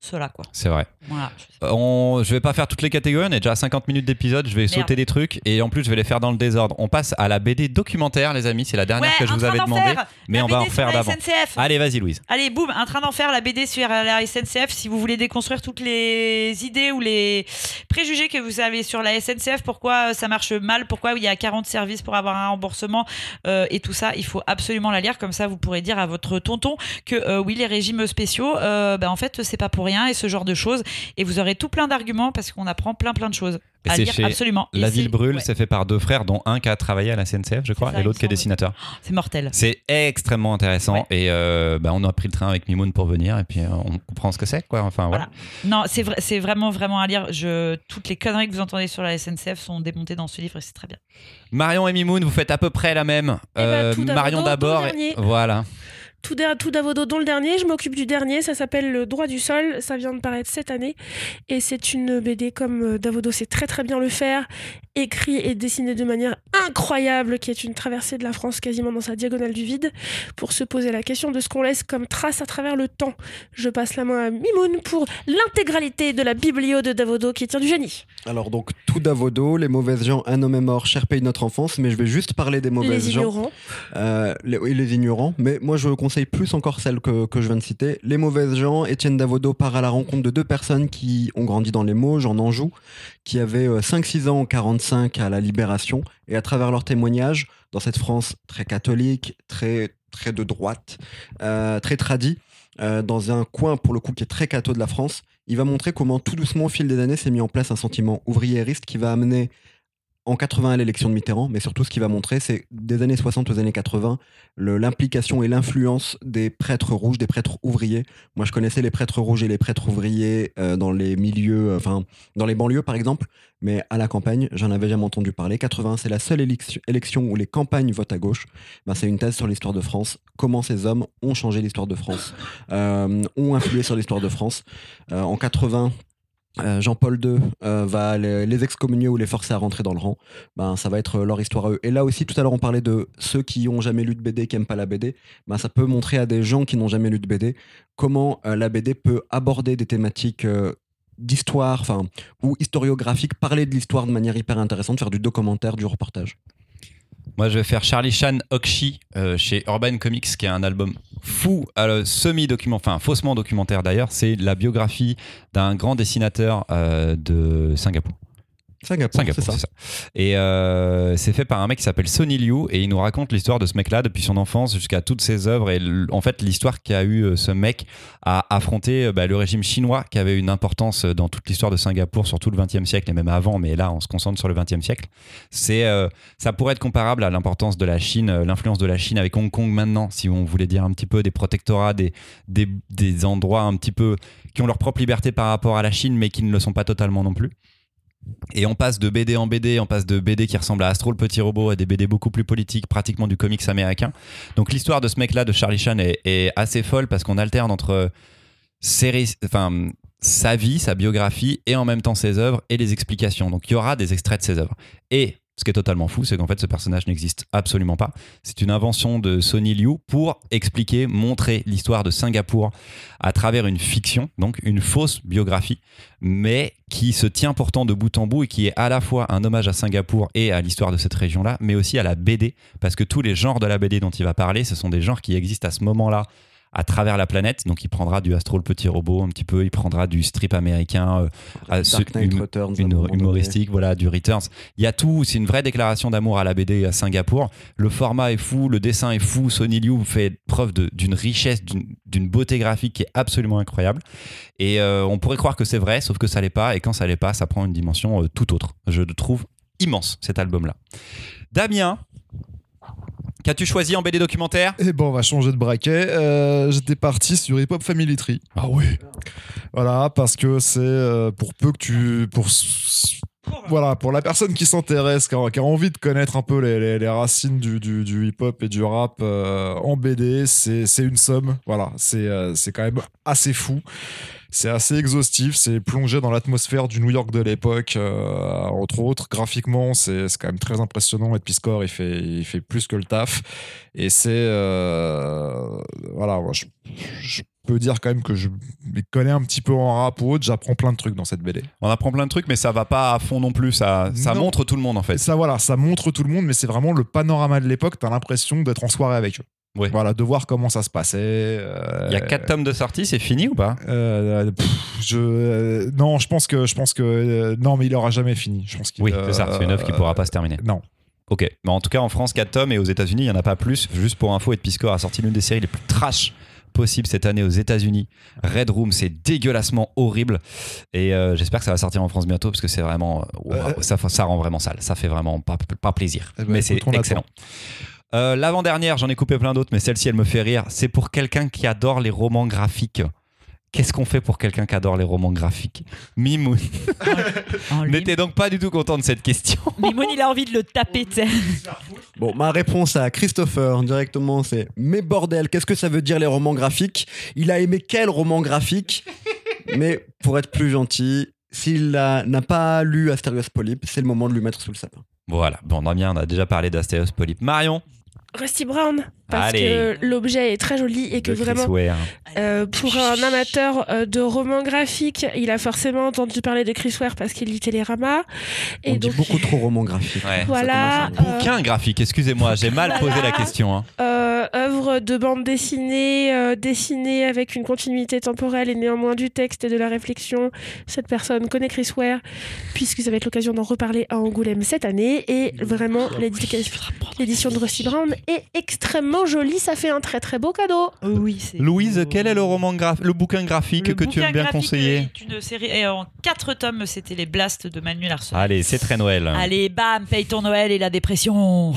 Ceux-là, quoi. C'est vrai. Voilà. je. Euh, On, je vais pas faire toutes les catégories, on est déjà à 50 minutes d'épisode, je vais Merde. sauter des trucs et en plus je vais les faire dans le désordre. On passe à la BD documentaire les amis, c'est la dernière Ouais, que je vous avais demandé, mais la on va en la d'avant. Allez vas-y Louise. Allez, boum, un train d'enfer, la BD sur la SNCF. Si vous voulez déconstruire toutes les idées ou les préjugés que vous avez sur la SNCF, pourquoi ça marche mal, pourquoi il y a 40 services pour avoir un remboursement euh, et tout ça, il faut absolument la lire. Comme ça, vous pourrez dire à votre tonton que euh, oui, les régimes spéciaux, euh, ben, en fait, c'est pas pour rien et ce genre de choses. Et vous aurez tout plein d'arguments parce qu'on apprend plein plein de choses à lire chez absolument. La ville brûle, ouais, c'est fait par deux frères dont un qui a travaillé à la SNCF je crois ça, et l'autre qui est dessinateur. c'est mortel. C'est extrêmement intéressant Ouais. et euh, bah, on a pris le train avec Mimoun pour venir et puis euh, on comprend ce que c'est quoi. Enfin voilà. Voilà. Non, c'est vrai, c'est vraiment vraiment à lire. Je, toutes les conneries que vous entendez sur la SNCF sont démontées dans ce livre et c'est très bien. Marion et Mimoun, vous faites à peu près la même. Eh ben, d'abord, Marion d'abord. et-. Voilà. Tout, tout d'Avodo, dont le dernier, je m'occupe du dernier, ça s'appelle Le droit du sol, ça vient de paraître cette année, et c'est une BD comme euh, Davodo sait très très bien le faire, écrit et dessiné de manière incroyable, qui est une traversée de la France quasiment dans sa diagonale du vide, pour se poser la question de ce qu'on laisse comme trace à travers le temps. Je passe la main à Mimoun pour l'intégralité de la biblio de Davodo qui tient du génie. Alors donc tout d'Avodo, les mauvaises gens, un homme est mort, cher pays de notre enfance, mais je vais juste parler des mauvaises Les gens. ignorants. Euh, les, oui, les ignorants, mais moi je plus encore celle que, que je viens de citer. Les mauvaises gens, Étienne Davodo part à la rencontre de deux personnes qui ont grandi dans les Mauges, en Anjou, qui avaient euh, 5-6 ans en 45 à la Libération, et à travers leurs témoignages, dans cette France très catholique, très, très de droite, euh, très tradie, euh, dans un coin pour le coup qui est très catho de la France, il va montrer comment tout doucement au fil des années s'est mis en place un sentiment ouvriériste qui va amener en 80 à l'élection de Mitterrand, mais surtout ce qu'il va montrer, c'est des années 60 aux années 80, le- l'implication et l'influence des prêtres rouges, des prêtres ouvriers. Moi, je connaissais les prêtres rouges et les prêtres ouvriers euh, dans les milieux, euh, enfin, dans les banlieues par exemple, mais à la campagne, j'en avais jamais entendu parler. 80, c'est la seule élection, où les campagnes votent à gauche. Ben, c'est une thèse sur l'histoire de France, comment ces hommes ont changé l'histoire de France, euh, ont influé sur l'histoire de France. En 80, euh, Jean-Paul II euh, va les, excommunier ou les forcer à rentrer dans le rang. Ben, ça va être leur histoire à eux. Et là aussi, tout à l'heure, on parlait de ceux qui ont jamais lu de BD, qui aiment pas la BD. Ben, ça peut montrer à des gens qui n'ont jamais lu de BD comment euh, la BD peut aborder des thématiques euh, d'histoire, ou historiographiques, parler de l'histoire de manière hyper intéressante, faire du documentaire, du reportage. Moi, je vais faire Charlie Chan Okshi euh, chez Urban Comics, qui est un album fou, euh, semi-document, enfin faussement documentaire d'ailleurs. C'est la biographie d'un grand dessinateur euh, de Singapour. Singapour, Singapour, c'est ça. Et euh, c'est fait par un mec qui s'appelle Sonny Liu et il nous raconte l'histoire de ce mec-là depuis son enfance jusqu'à toutes ses œuvres et en fait l'histoire qu'a eu euh, ce mec à affronter euh, bah, le régime chinois qui avait une importance dans toute l'histoire de Singapour sur tout le XXe siècle et même avant, mais là on se concentre sur le XXe siècle. C'est euh, ça pourrait être comparable à l'importance de la Chine, l'influence de la Chine avec Hong Kong maintenant, si on voulait dire un petit peu des protectorats, des, des, des endroits un petit peu qui ont leur propre liberté par rapport à la Chine mais qui ne le sont pas totalement non plus. Et on passe de BD en BD, on passe de BD qui ressemble à Astro le petit robot à des BD beaucoup plus politiques, pratiquement du comics américain. Donc l'histoire de ce mec-là, de Charlie Chan, est, assez folle parce qu'on alterne entre enfin, sa vie, sa biographie et en même temps ses œuvres et les explications. Donc il y aura des extraits de ses œuvres. Et ce qui est totalement fou, c'est qu'en fait ce personnage n'existe absolument pas. C'est une invention de Sonny Liu pour expliquer, montrer l'histoire de Singapour à travers une fiction, donc une fausse biographie, mais qui se tient pourtant de bout en bout et qui est à la fois un hommage à Singapour et à l'histoire de cette région-là, mais aussi à la BD, parce que tous les genres de la BD dont il va parler, ce sont des genres qui existent à ce moment-là à travers la planète. Donc il prendra du Astro le petit robot un petit peu, il prendra du strip américain, euh, à ce- une- Returns. à une humoristique, voilà, du Returns. Il y a tout, c'est une vraie déclaration d'amour à la BD à Singapour. Le format est fou, le dessin est fou. Sonny Liu fait preuve d'une richesse, d'une d'une beauté graphique qui est absolument incroyable. Et euh, on pourrait croire que c'est vrai, sauf que ça l'est pas. Et quand ça l'est pas, ça prend une dimension euh, tout autre. Je le trouve immense cet album-là. Damien, qu'as-tu choisi en BD documentaire? Et bon, on va changer de braquet. Euh, J'étais parti sur Hip Hop Family Tree. Ah oui. Voilà, parce que c'est euh, pour peu que tu. Pour, voilà, pour la personne qui s'intéresse, qui, a- qui a envie de connaître un peu les, les- les racines du, du- du hip-hop et du rap euh, en BD, c'est une somme. Voilà, c'est c'est quand même assez fou. C'est assez exhaustif, c'est plongé dans l'atmosphère du New York de l'époque, euh, entre autres. Graphiquement, c'est quand même très impressionnant. Et Piscor, il fait, il fait plus que le taf. Et c'est. euh, voilà, moi, je, je peux dire quand même que je m'y connais un petit peu en rap ou autre. J'apprends plein de trucs dans cette BD. On apprend plein de trucs, mais ça va pas à fond non plus. Ça, ça Non. montre tout le monde en fait. ça, voilà, ça montre tout le monde, mais c'est vraiment le panorama de l'époque. T'as l'impression d'être en soirée avec eux. Ouais. Voilà, de voir comment ça se passait. euh, Il y a 4 tomes de sortie, c'est fini ou pas? Euh, pff, je euh, non, je pense que je pense que non, mais il aura jamais fini. Je pense qu'il Oui, c'est ça. C'est une œuvre qui pourra pas se terminer. Non. Ok. Mais en tout cas, en France, 4 tomes et aux États-Unis, il n'y en a pas plus. Juste pour info, Ed Piscor a sorti l'une des séries les plus trash possibles cette année aux États-Unis. Red Room, c'est dégueulassement horrible. Et euh, j'espère que ça va sortir en France bientôt parce que c'est vraiment. Euh, ça, ça rend vraiment sale. Ça fait vraiment pas, pas plaisir. Eh ben, mais c'est attend. Euh, L'avant-dernière, j'en ai coupé plein d'autres, mais celle-ci, elle me fait rire. C'est pour quelqu'un qui adore les romans graphiques. Qu'est-ce qu'on fait pour quelqu'un qui adore les romans graphiques? Mimoun Oh, n'était donc pas du tout content de cette question. Mimoun, il a envie de le taper, tu sais. Bon, ma réponse à Christopher directement, c'est Mais bordel, qu'est-ce que ça veut dire les romans graphiques? Il a aimé quel roman graphique? Mais pour être plus gentil, s'il n'a pas lu Asterios Polyp, c'est le moment de lui mettre sous le sapin. Voilà, bon, Damien, on a déjà parlé d'Astéos Polype. Marion? Rusty Brown, parce Allez. que l'objet est très joli et que de Chris vraiment, Ware. euh, pour un amateur euh, de romans graphiques, il a forcément entendu parler de Chris Ware parce qu'il lit Télérama. On Et dit donc, beaucoup trop roman graphique. Ouais. Voilà, euh, Bouquin graphique, excusez-moi, j'ai mal posé la question. hein. euh, œuvre de bande dessinée, euh, dessinée avec une continuité temporelle et néanmoins du texte et de la réflexion. Cette personne connaît Chris Ware, puisque ça va être l'occasion d'en reparler à Angoulême cette année. Et vraiment, l'édition l'édition de Rusty Brown est extrêmement jolie. Ça fait un très très beau cadeau. Oui, c'est. Louise, quel est le roman graph- le bouquin graphique Le que tu aimes bien conseiller Une série et en quatre tomes, c'était les blasts de Manuel Arsenault. Allez, c'est très Noël. Allez, bam, paye ton Noël et la dépression.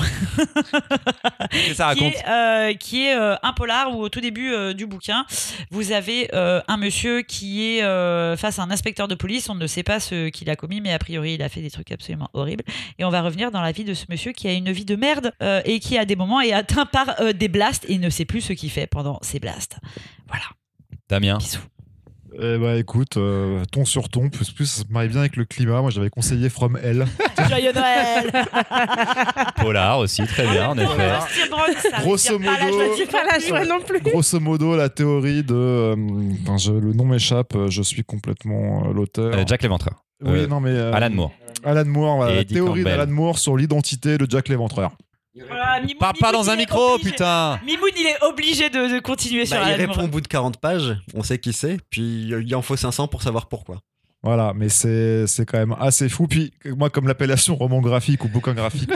Qu'est-ce que ça qui raconte est, euh, qui est euh, un polar où au tout début euh, du bouquin, vous avez euh, un monsieur qui est euh, face à un inspecteur de police. On ne sait pas ce qu'il a commis, mais a priori, il a fait des trucs absolument horribles. Et on va revenir dans la vie de ce monsieur qui a une vie de merde euh, et qui, à des moments, est atteint par euh, des blasts et ne sait plus ce qu'il fait pendant ces blasts. Voilà. Damien. Bisous. Eh bah écoute, euh, ton sur ton, plus plus ça marie bien avec le climat. Moi j'avais conseillé From Hell. Joyeux Noël Polar aussi, très bien, en effet. Ça veut Grosso modo- la joie non plus. Grosso modo, la théorie de. euh, je- le nom m'échappe, euh, je suis complètement euh, l'auteur. Euh, Jack Léventreur. oui, euh, non mais. euh, Alan Moore. Alan Moore, voilà, la théorie d'Alan Moore sur l'identité de Jack l'Éventreur. Voilà, Mimoun- Parle pas Mimoun, dans un il micro, obligé- putain Mimoun, il est obligé de, de continuer sur Bah, il Alan répond au bout de 40 pages, on sait qui c'est, puis il en faut 500 pour savoir pourquoi. Voilà, mais c'est c'est quand même assez fou. Puis moi, comme l'appellation roman graphique ou bouquin graphique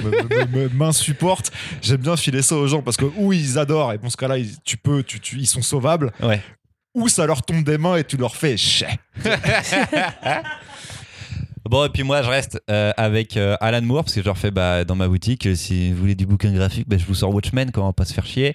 m'insupporte, j'aime bien filer ça aux gens parce que ou ils adorent et dans ce cas-là, ils, tu peux, tu, tu- ils sont sauvables, Ouais. ou ça leur tombe des mains et tu leur fais chais. Bon, et puis moi, je reste euh, avec euh, Alan Moore, parce que je leur fais bah, dans ma boutique, euh, si vous voulez du bouquin graphique, bah, je vous sors Watchmen, quand on va pas se faire chier.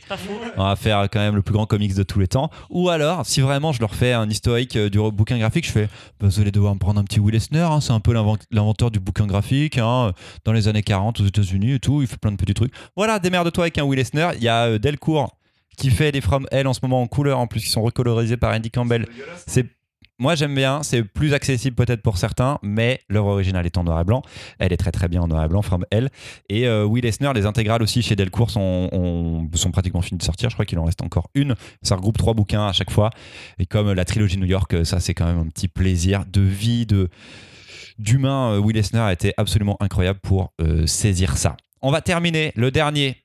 On va faire quand même le plus grand comics de tous les temps. Ou alors, si vraiment je leur fais un historique euh, du bouquin graphique, je fais bah, vous allez devoir me prendre un petit Will Eisner, hein, c'est un peu l'invent- l'inventeur du bouquin graphique, hein, dans les années 40 aux États-Unis et tout, il fait plein de petits trucs. Voilà, démerde-toi avec un Will Eisner. Il y a euh, Delcourt qui fait des From Hell en ce moment en couleur, en plus, qui sont recolorisés par Andy Campbell. C'est moi j'aime bien, c'est plus accessible peut-être pour certains, mais l'œuvre originale est en noir et blanc. Elle est très très bien en noir et blanc, From Hell. Et euh, Will Eisner, les intégrales aussi chez Delcourt sont, ont- sont pratiquement finies de sortir. Je crois qu'il en reste encore une. Ça regroupe trois bouquins à chaque fois. Et comme la trilogie New York, euh, ça c'est quand même un petit plaisir de vie, de d'humain. Euh, Will Eisner a été absolument incroyable pour euh, saisir ça. On va terminer le dernier.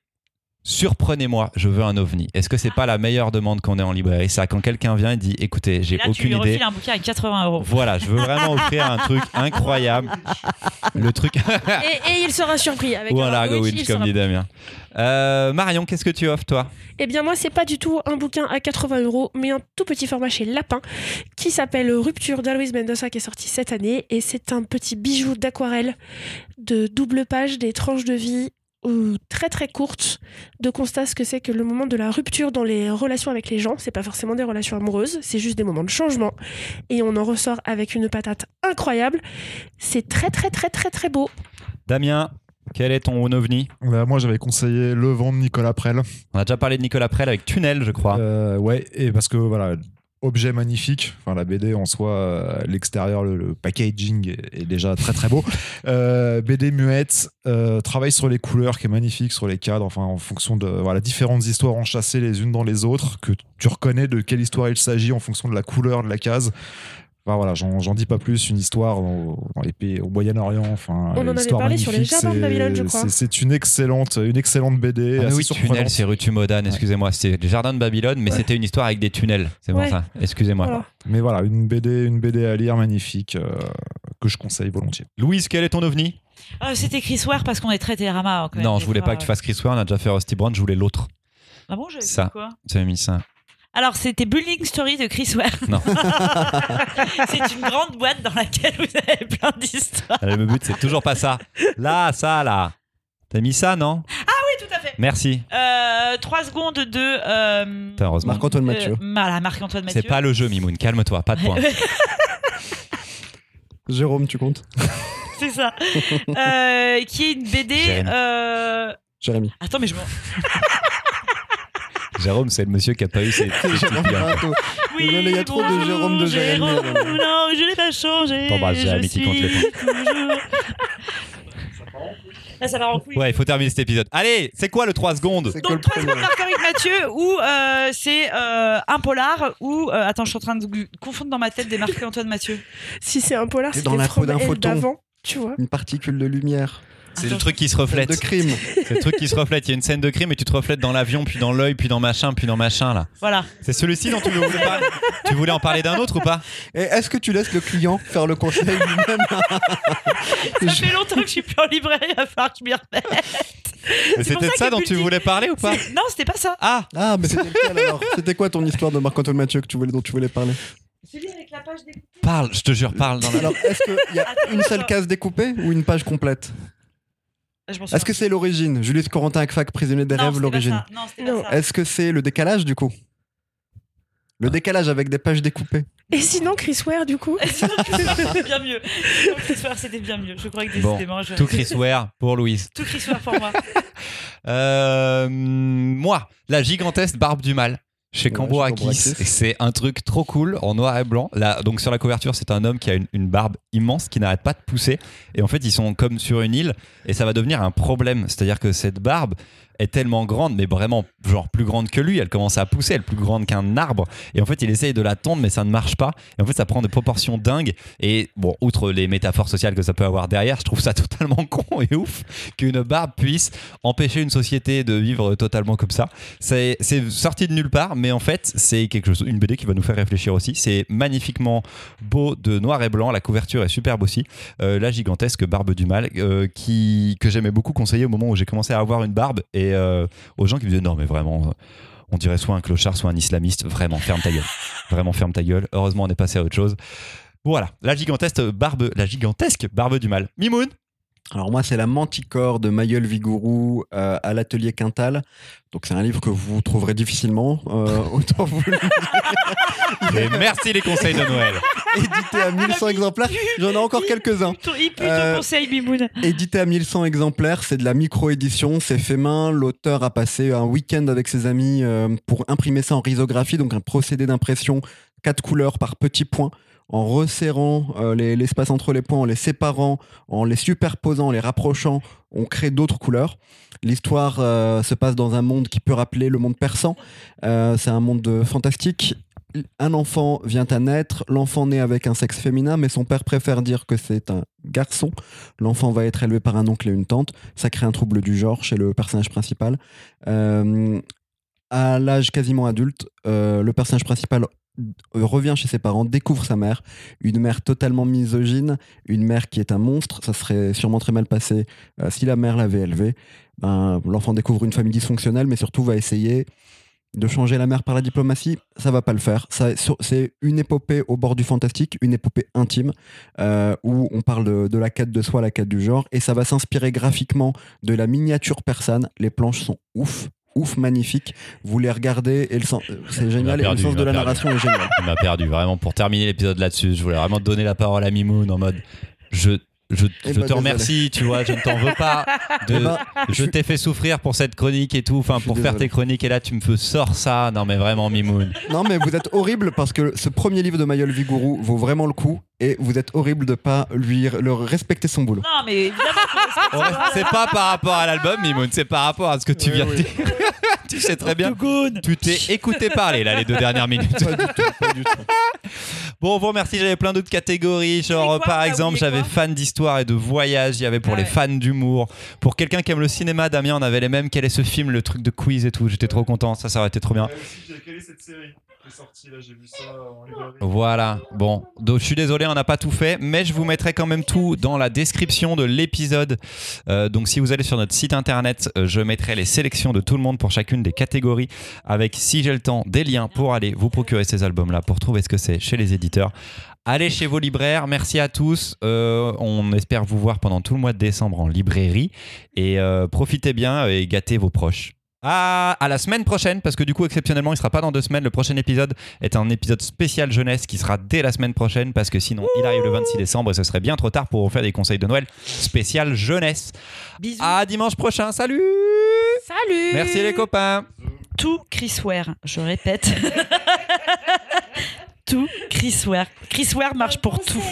Surprenez-moi, je veux un ovni. Est-ce que c'est pas la meilleure demande qu'on ait en librairie Ça, quand quelqu'un vient et dit, écoutez, j'ai Là, tu aucune lui idée. un bouquin à 80 euros. Voilà, je veux vraiment offrir un truc incroyable. Le truc. Et, et il sera surpris avec voilà, un Go Winch, comme sera- dit Damien. Euh, Marion, qu'est-ce que tu offres, toi? Eh bien, moi, c'est pas du tout un bouquin à 80 euros, mais un tout petit format chez Lapin qui s'appelle Rupture d'Alois Mendoza qui est sorti cette année. Et c'est un petit bijou d'aquarelle de double page, des tranches de vie très très courtes de constat ce que c'est que le moment de la rupture dans les relations avec les gens. C'est pas forcément des relations amoureuses, c'est juste des moments de changement. Et on en ressort avec une patate incroyable. C'est très très très très très beau. Damien, quel est ton ovni? Bah, moi, j'avais conseillé Le vent de Nicolas Prel. On a déjà parlé de Nicolas Prel avec Tunnel, je crois. Euh, ouais, et parce que voilà, objet magnifique. Enfin, la BD en soi, euh, l'extérieur, le, packaging est, déjà très très beau. Euh, BD muette, euh, travaille sur les couleurs qui est magnifique, sur les cadres, enfin en fonction de voilà différentes histoires enchâssées les unes dans les autres, que tu reconnais de quelle histoire il s'agit en fonction de la couleur de la case. Enfin, voilà, j'en j'en dis pas plus. Une histoire dans, dans les pays au Moyen-Orient. Enfin, On en avait histoire parlé sur les magnifique, jardins de c'est- Babylone, je crois. c'est- une excellente, une excellente BD. Ah, assez oui, tunnel, c'est rue Tumodane, excusez-moi. C'est les jardins de Babylone, mais Ouais. c'était une histoire avec des tunnels. C'est Ouais. ça. Excusez-moi. Voilà. Mais voilà, une BD, une BD à lire magnifique euh, que je conseille volontiers. Louise, quel est ton ovni? Ah, C'était Chris Ware parce qu'on est très même, Non, je voulais pas que tu fasses Chris Ware, on a déjà fait Rusty Brown, je voulais l'autre. Ah bon, j'avais quoi? J'avais mis ça. Alors, c'était Bullying Story de Chris Ware. Non. c'est une grande boîte dans laquelle vous avez plein d'histoires. Le but, c'est toujours pas ça. Là, ça, là. T'as mis ça, non? Oui, tout à fait. Merci. Euh, Trois secondes de. Euh, Putain, heureusement. Marc-Antoine Mathieu. euh, voilà, Marc-Antoine Mathieu. C'est pas le jeu, Mimoun. Calme-toi, pas de points. Jérôme, tu comptes? C'est ça. Euh, qui est une BD. Jérémy. euh, Jérémy. Attends, mais je m'en. Jérôme, c'est le monsieur qui a pas eu ses. Jérôme. Désolé, il y a trop de Jérôme de Jérémy. Non, je l'ai pas changé. T'embrasses, Jérémy, qui compte les toujours- Là, ça part en couille. Ouais, il faut terminer cet épisode. Allez, c'est quoi le 3 secondes C'est que le Donc, trois premier. secondes Marc-Henri Mathieu, ou euh, c'est euh, un polar, ou. euh, attends, je suis en train de confondre dans ma tête des Marc-Antoine Mathieu. Si c'est un polar, c'est dans la peau d'un photon. d'avant, tu vois. Une particule de lumière. C'est le truc qui se reflète. De crime. C'est le truc qui se reflète. Il y a une scène de crime et tu te reflètes dans l'avion, puis dans l'œil, puis dans machin, puis dans machin là. Voilà. C'est celui-ci dont tu voulais parler. Tu voulais en parler d'un autre ou pas Et est-ce que tu laisses le client faire le conseil lui-même Ça fait longtemps que je suis plus en librairie, va falloir que je m'y remette. C'était de ça ça dont tu voulais parler ou pas Non, c'était pas ça. Ah Ah, mais c'était alors? C'était quoi ton histoire de Marc-Antoine Mathieu que tu voulais, dont tu voulais parler? Celui avec la page des. Parle, je te jure, parle. Dans la... Alors, est-ce qu'il y a Attends, une seule case découpée ou une page complète? Est-ce que c'est l'origine Julius Corentin Akfak, prisonnier des Non, rêves, l'origine. Est-ce que c'est le décalage du coup? Le décalage avec des pages découpées. Et sinon, Chris Ware, du coup? Sinon, Chris Ware, c'était bien mieux. Sinon, Chris Ware, c'était bien mieux. Je crois que Bon, décidément. je- Tout Chris Ware pour Louise. Tout Chris Ware pour moi. Euh, moi, la gigantesque barbe du mal. Chez Ouais, Cambourakis. Et c'est un truc trop cool en noir et blanc. Là, donc sur la couverture, c'est un homme qui a une, une barbe immense qui n'arrête pas de pousser. Et en fait, ils sont comme sur une île et ça va devenir un problème. C'est-à-dire que cette barbe est tellement grande, mais vraiment genre plus grande que lui. Elle commence à pousser, elle est plus grande qu'un arbre. Et en fait, il essaye de la tondre, mais ça ne marche pas. Et en fait, ça prend des proportions dingues. Et bon, outre les métaphores sociales que ça peut avoir derrière, je trouve ça totalement con et ouf qu'une barbe puisse empêcher une société de vivre totalement comme ça. C'est sorti de nulle part, mais en fait, c'est quelque chose, une BD qui va nous faire réfléchir aussi. C'est magnifiquement beau de noir et blanc. La couverture est superbe aussi. Euh, la gigantesque barbe du mal, euh, qui, que j'aimais beaucoup conseiller au moment où j'ai commencé à avoir une barbe et euh, aux gens qui me disaient non, mais vraiment. On dirait soit un clochard, soit un islamiste. Vraiment, ferme ta gueule. Vraiment, ferme ta gueule. Heureusement, on est passé à autre chose. Voilà, la gigantesque barbe, la gigantesque barbe du mal. Mimoun? Alors moi, c'est La Manticore de Mayol Vigourou euh, à l'atelier Quintal. Donc c'est un livre que vous trouverez difficilement. euh, autant vous le Et merci les conseils de Noël. Édité à 1100 exemplaires. J'en ai encore quelques-uns. Il pue ton Euh. Édité à 1100 exemplaires, c'est de la micro-édition, c'est fait main. L'auteur a passé un week-end avec ses amis euh, pour imprimer ça en risographie, donc un procédé d'impression quatre couleurs par petits points, en resserrant euh, les- l'espace entre les points, en les séparant, en les superposant, en les rapprochant, on crée d'autres couleurs. L'histoire euh, se passe dans un monde qui peut rappeler le monde persan. Euh, c'est un monde fantastique. Un enfant vient à naître, l'enfant naît avec un sexe féminin, mais son père préfère dire que c'est un garçon. L'enfant va être élevé par un oncle et une tante. Ça crée un trouble du genre chez le personnage principal. Euh, à l'âge quasiment adulte, euh, le personnage principal euh, revient chez ses parents, découvre sa mère, une mère totalement misogyne, une mère qui est un monstre. Ça serait sûrement très mal passé si la mère l'avait élevé. Ben, L'enfant découvre une famille dysfonctionnelle, mais surtout va essayer de changer la mère par la diplomatie. Ça va pas le faire. C'est une épopée au bord du fantastique, une épopée intime, euh, où on parle de, de la quête de soi, la quête du genre, et ça va s'inspirer graphiquement de la miniature persane. Les planches sont ouf. Ouf, magnifiques. Vous les regardez et le sens, euh, c'est génial. Et perdu, le sens de la perdu. narration est génial. Il m'a perdu vraiment pour terminer l'épisode là-dessus. Je voulais vraiment donner la parole à Mimoun en mode je je, Eh je ben, te désolé. remercie, tu vois, je ne t'en veux pas. De- Eh ben, je t'ai fait souffrir pour cette chronique et tout, enfin pour faire tes chroniques et là tu me fais sors ça. Non mais vraiment Mimoun. Non, mais vous êtes horrible parce que ce premier livre de Mayol Vigouroux vaut vraiment le coup et vous êtes horrible de pas lui le respecter son boulot. Non, mais évidemment. qu'on C'est pas par rapport à l'album Mimoun, c'est par rapport à ce que tu Oui, viens de oui. dire. tu sais très bien. Tu t'es écouté parler là les deux dernières minutes. Pas du tout, pas du tout. Bon, on vous remercie. J'avais plein d'autres catégories. Genre, quoi par T'as exemple, oublié j'avais quoi fan d'histoire et de voyage. Il y avait pour Ah les ouais. fans d'humour. Pour quelqu'un qui aime le cinéma, Damien, on avait les mêmes. Quel est ce film Le truc de quiz et tout? J'étais trop content. Ça, ça aurait été trop bien. Quelle est cette série Voilà. Bon, je suis désolé, on n'a pas tout fait, mais je vous mettrai quand même tout dans la description de l'épisode. Euh, donc si vous allez sur notre site internet, euh, je mettrai les sélections de tout le monde pour chacune des catégories, avec si j'ai le temps des liens pour aller vous procurer ces albums-là, pour trouver ce que c'est chez les éditeurs. Allez chez vos libraires, merci à tous. Euh, on espère vous voir pendant tout le mois de décembre en librairie et profitez bien et gâtez vos proches. À, à la semaine prochaine, parce que du coup, exceptionnellement, il sera pas dans deux semaines. Le prochain épisode est un épisode spécial jeunesse qui sera dès la semaine prochaine, parce que sinon, il arrive le 26 décembre et ce serait bien trop tard pour vous faire des conseils de Noël spécial jeunesse. Bisous. À dimanche prochain, salut Salut Merci les copains Tout Chris Ware, je répète. tout Chris Ware. Chris Ware marche pour tout.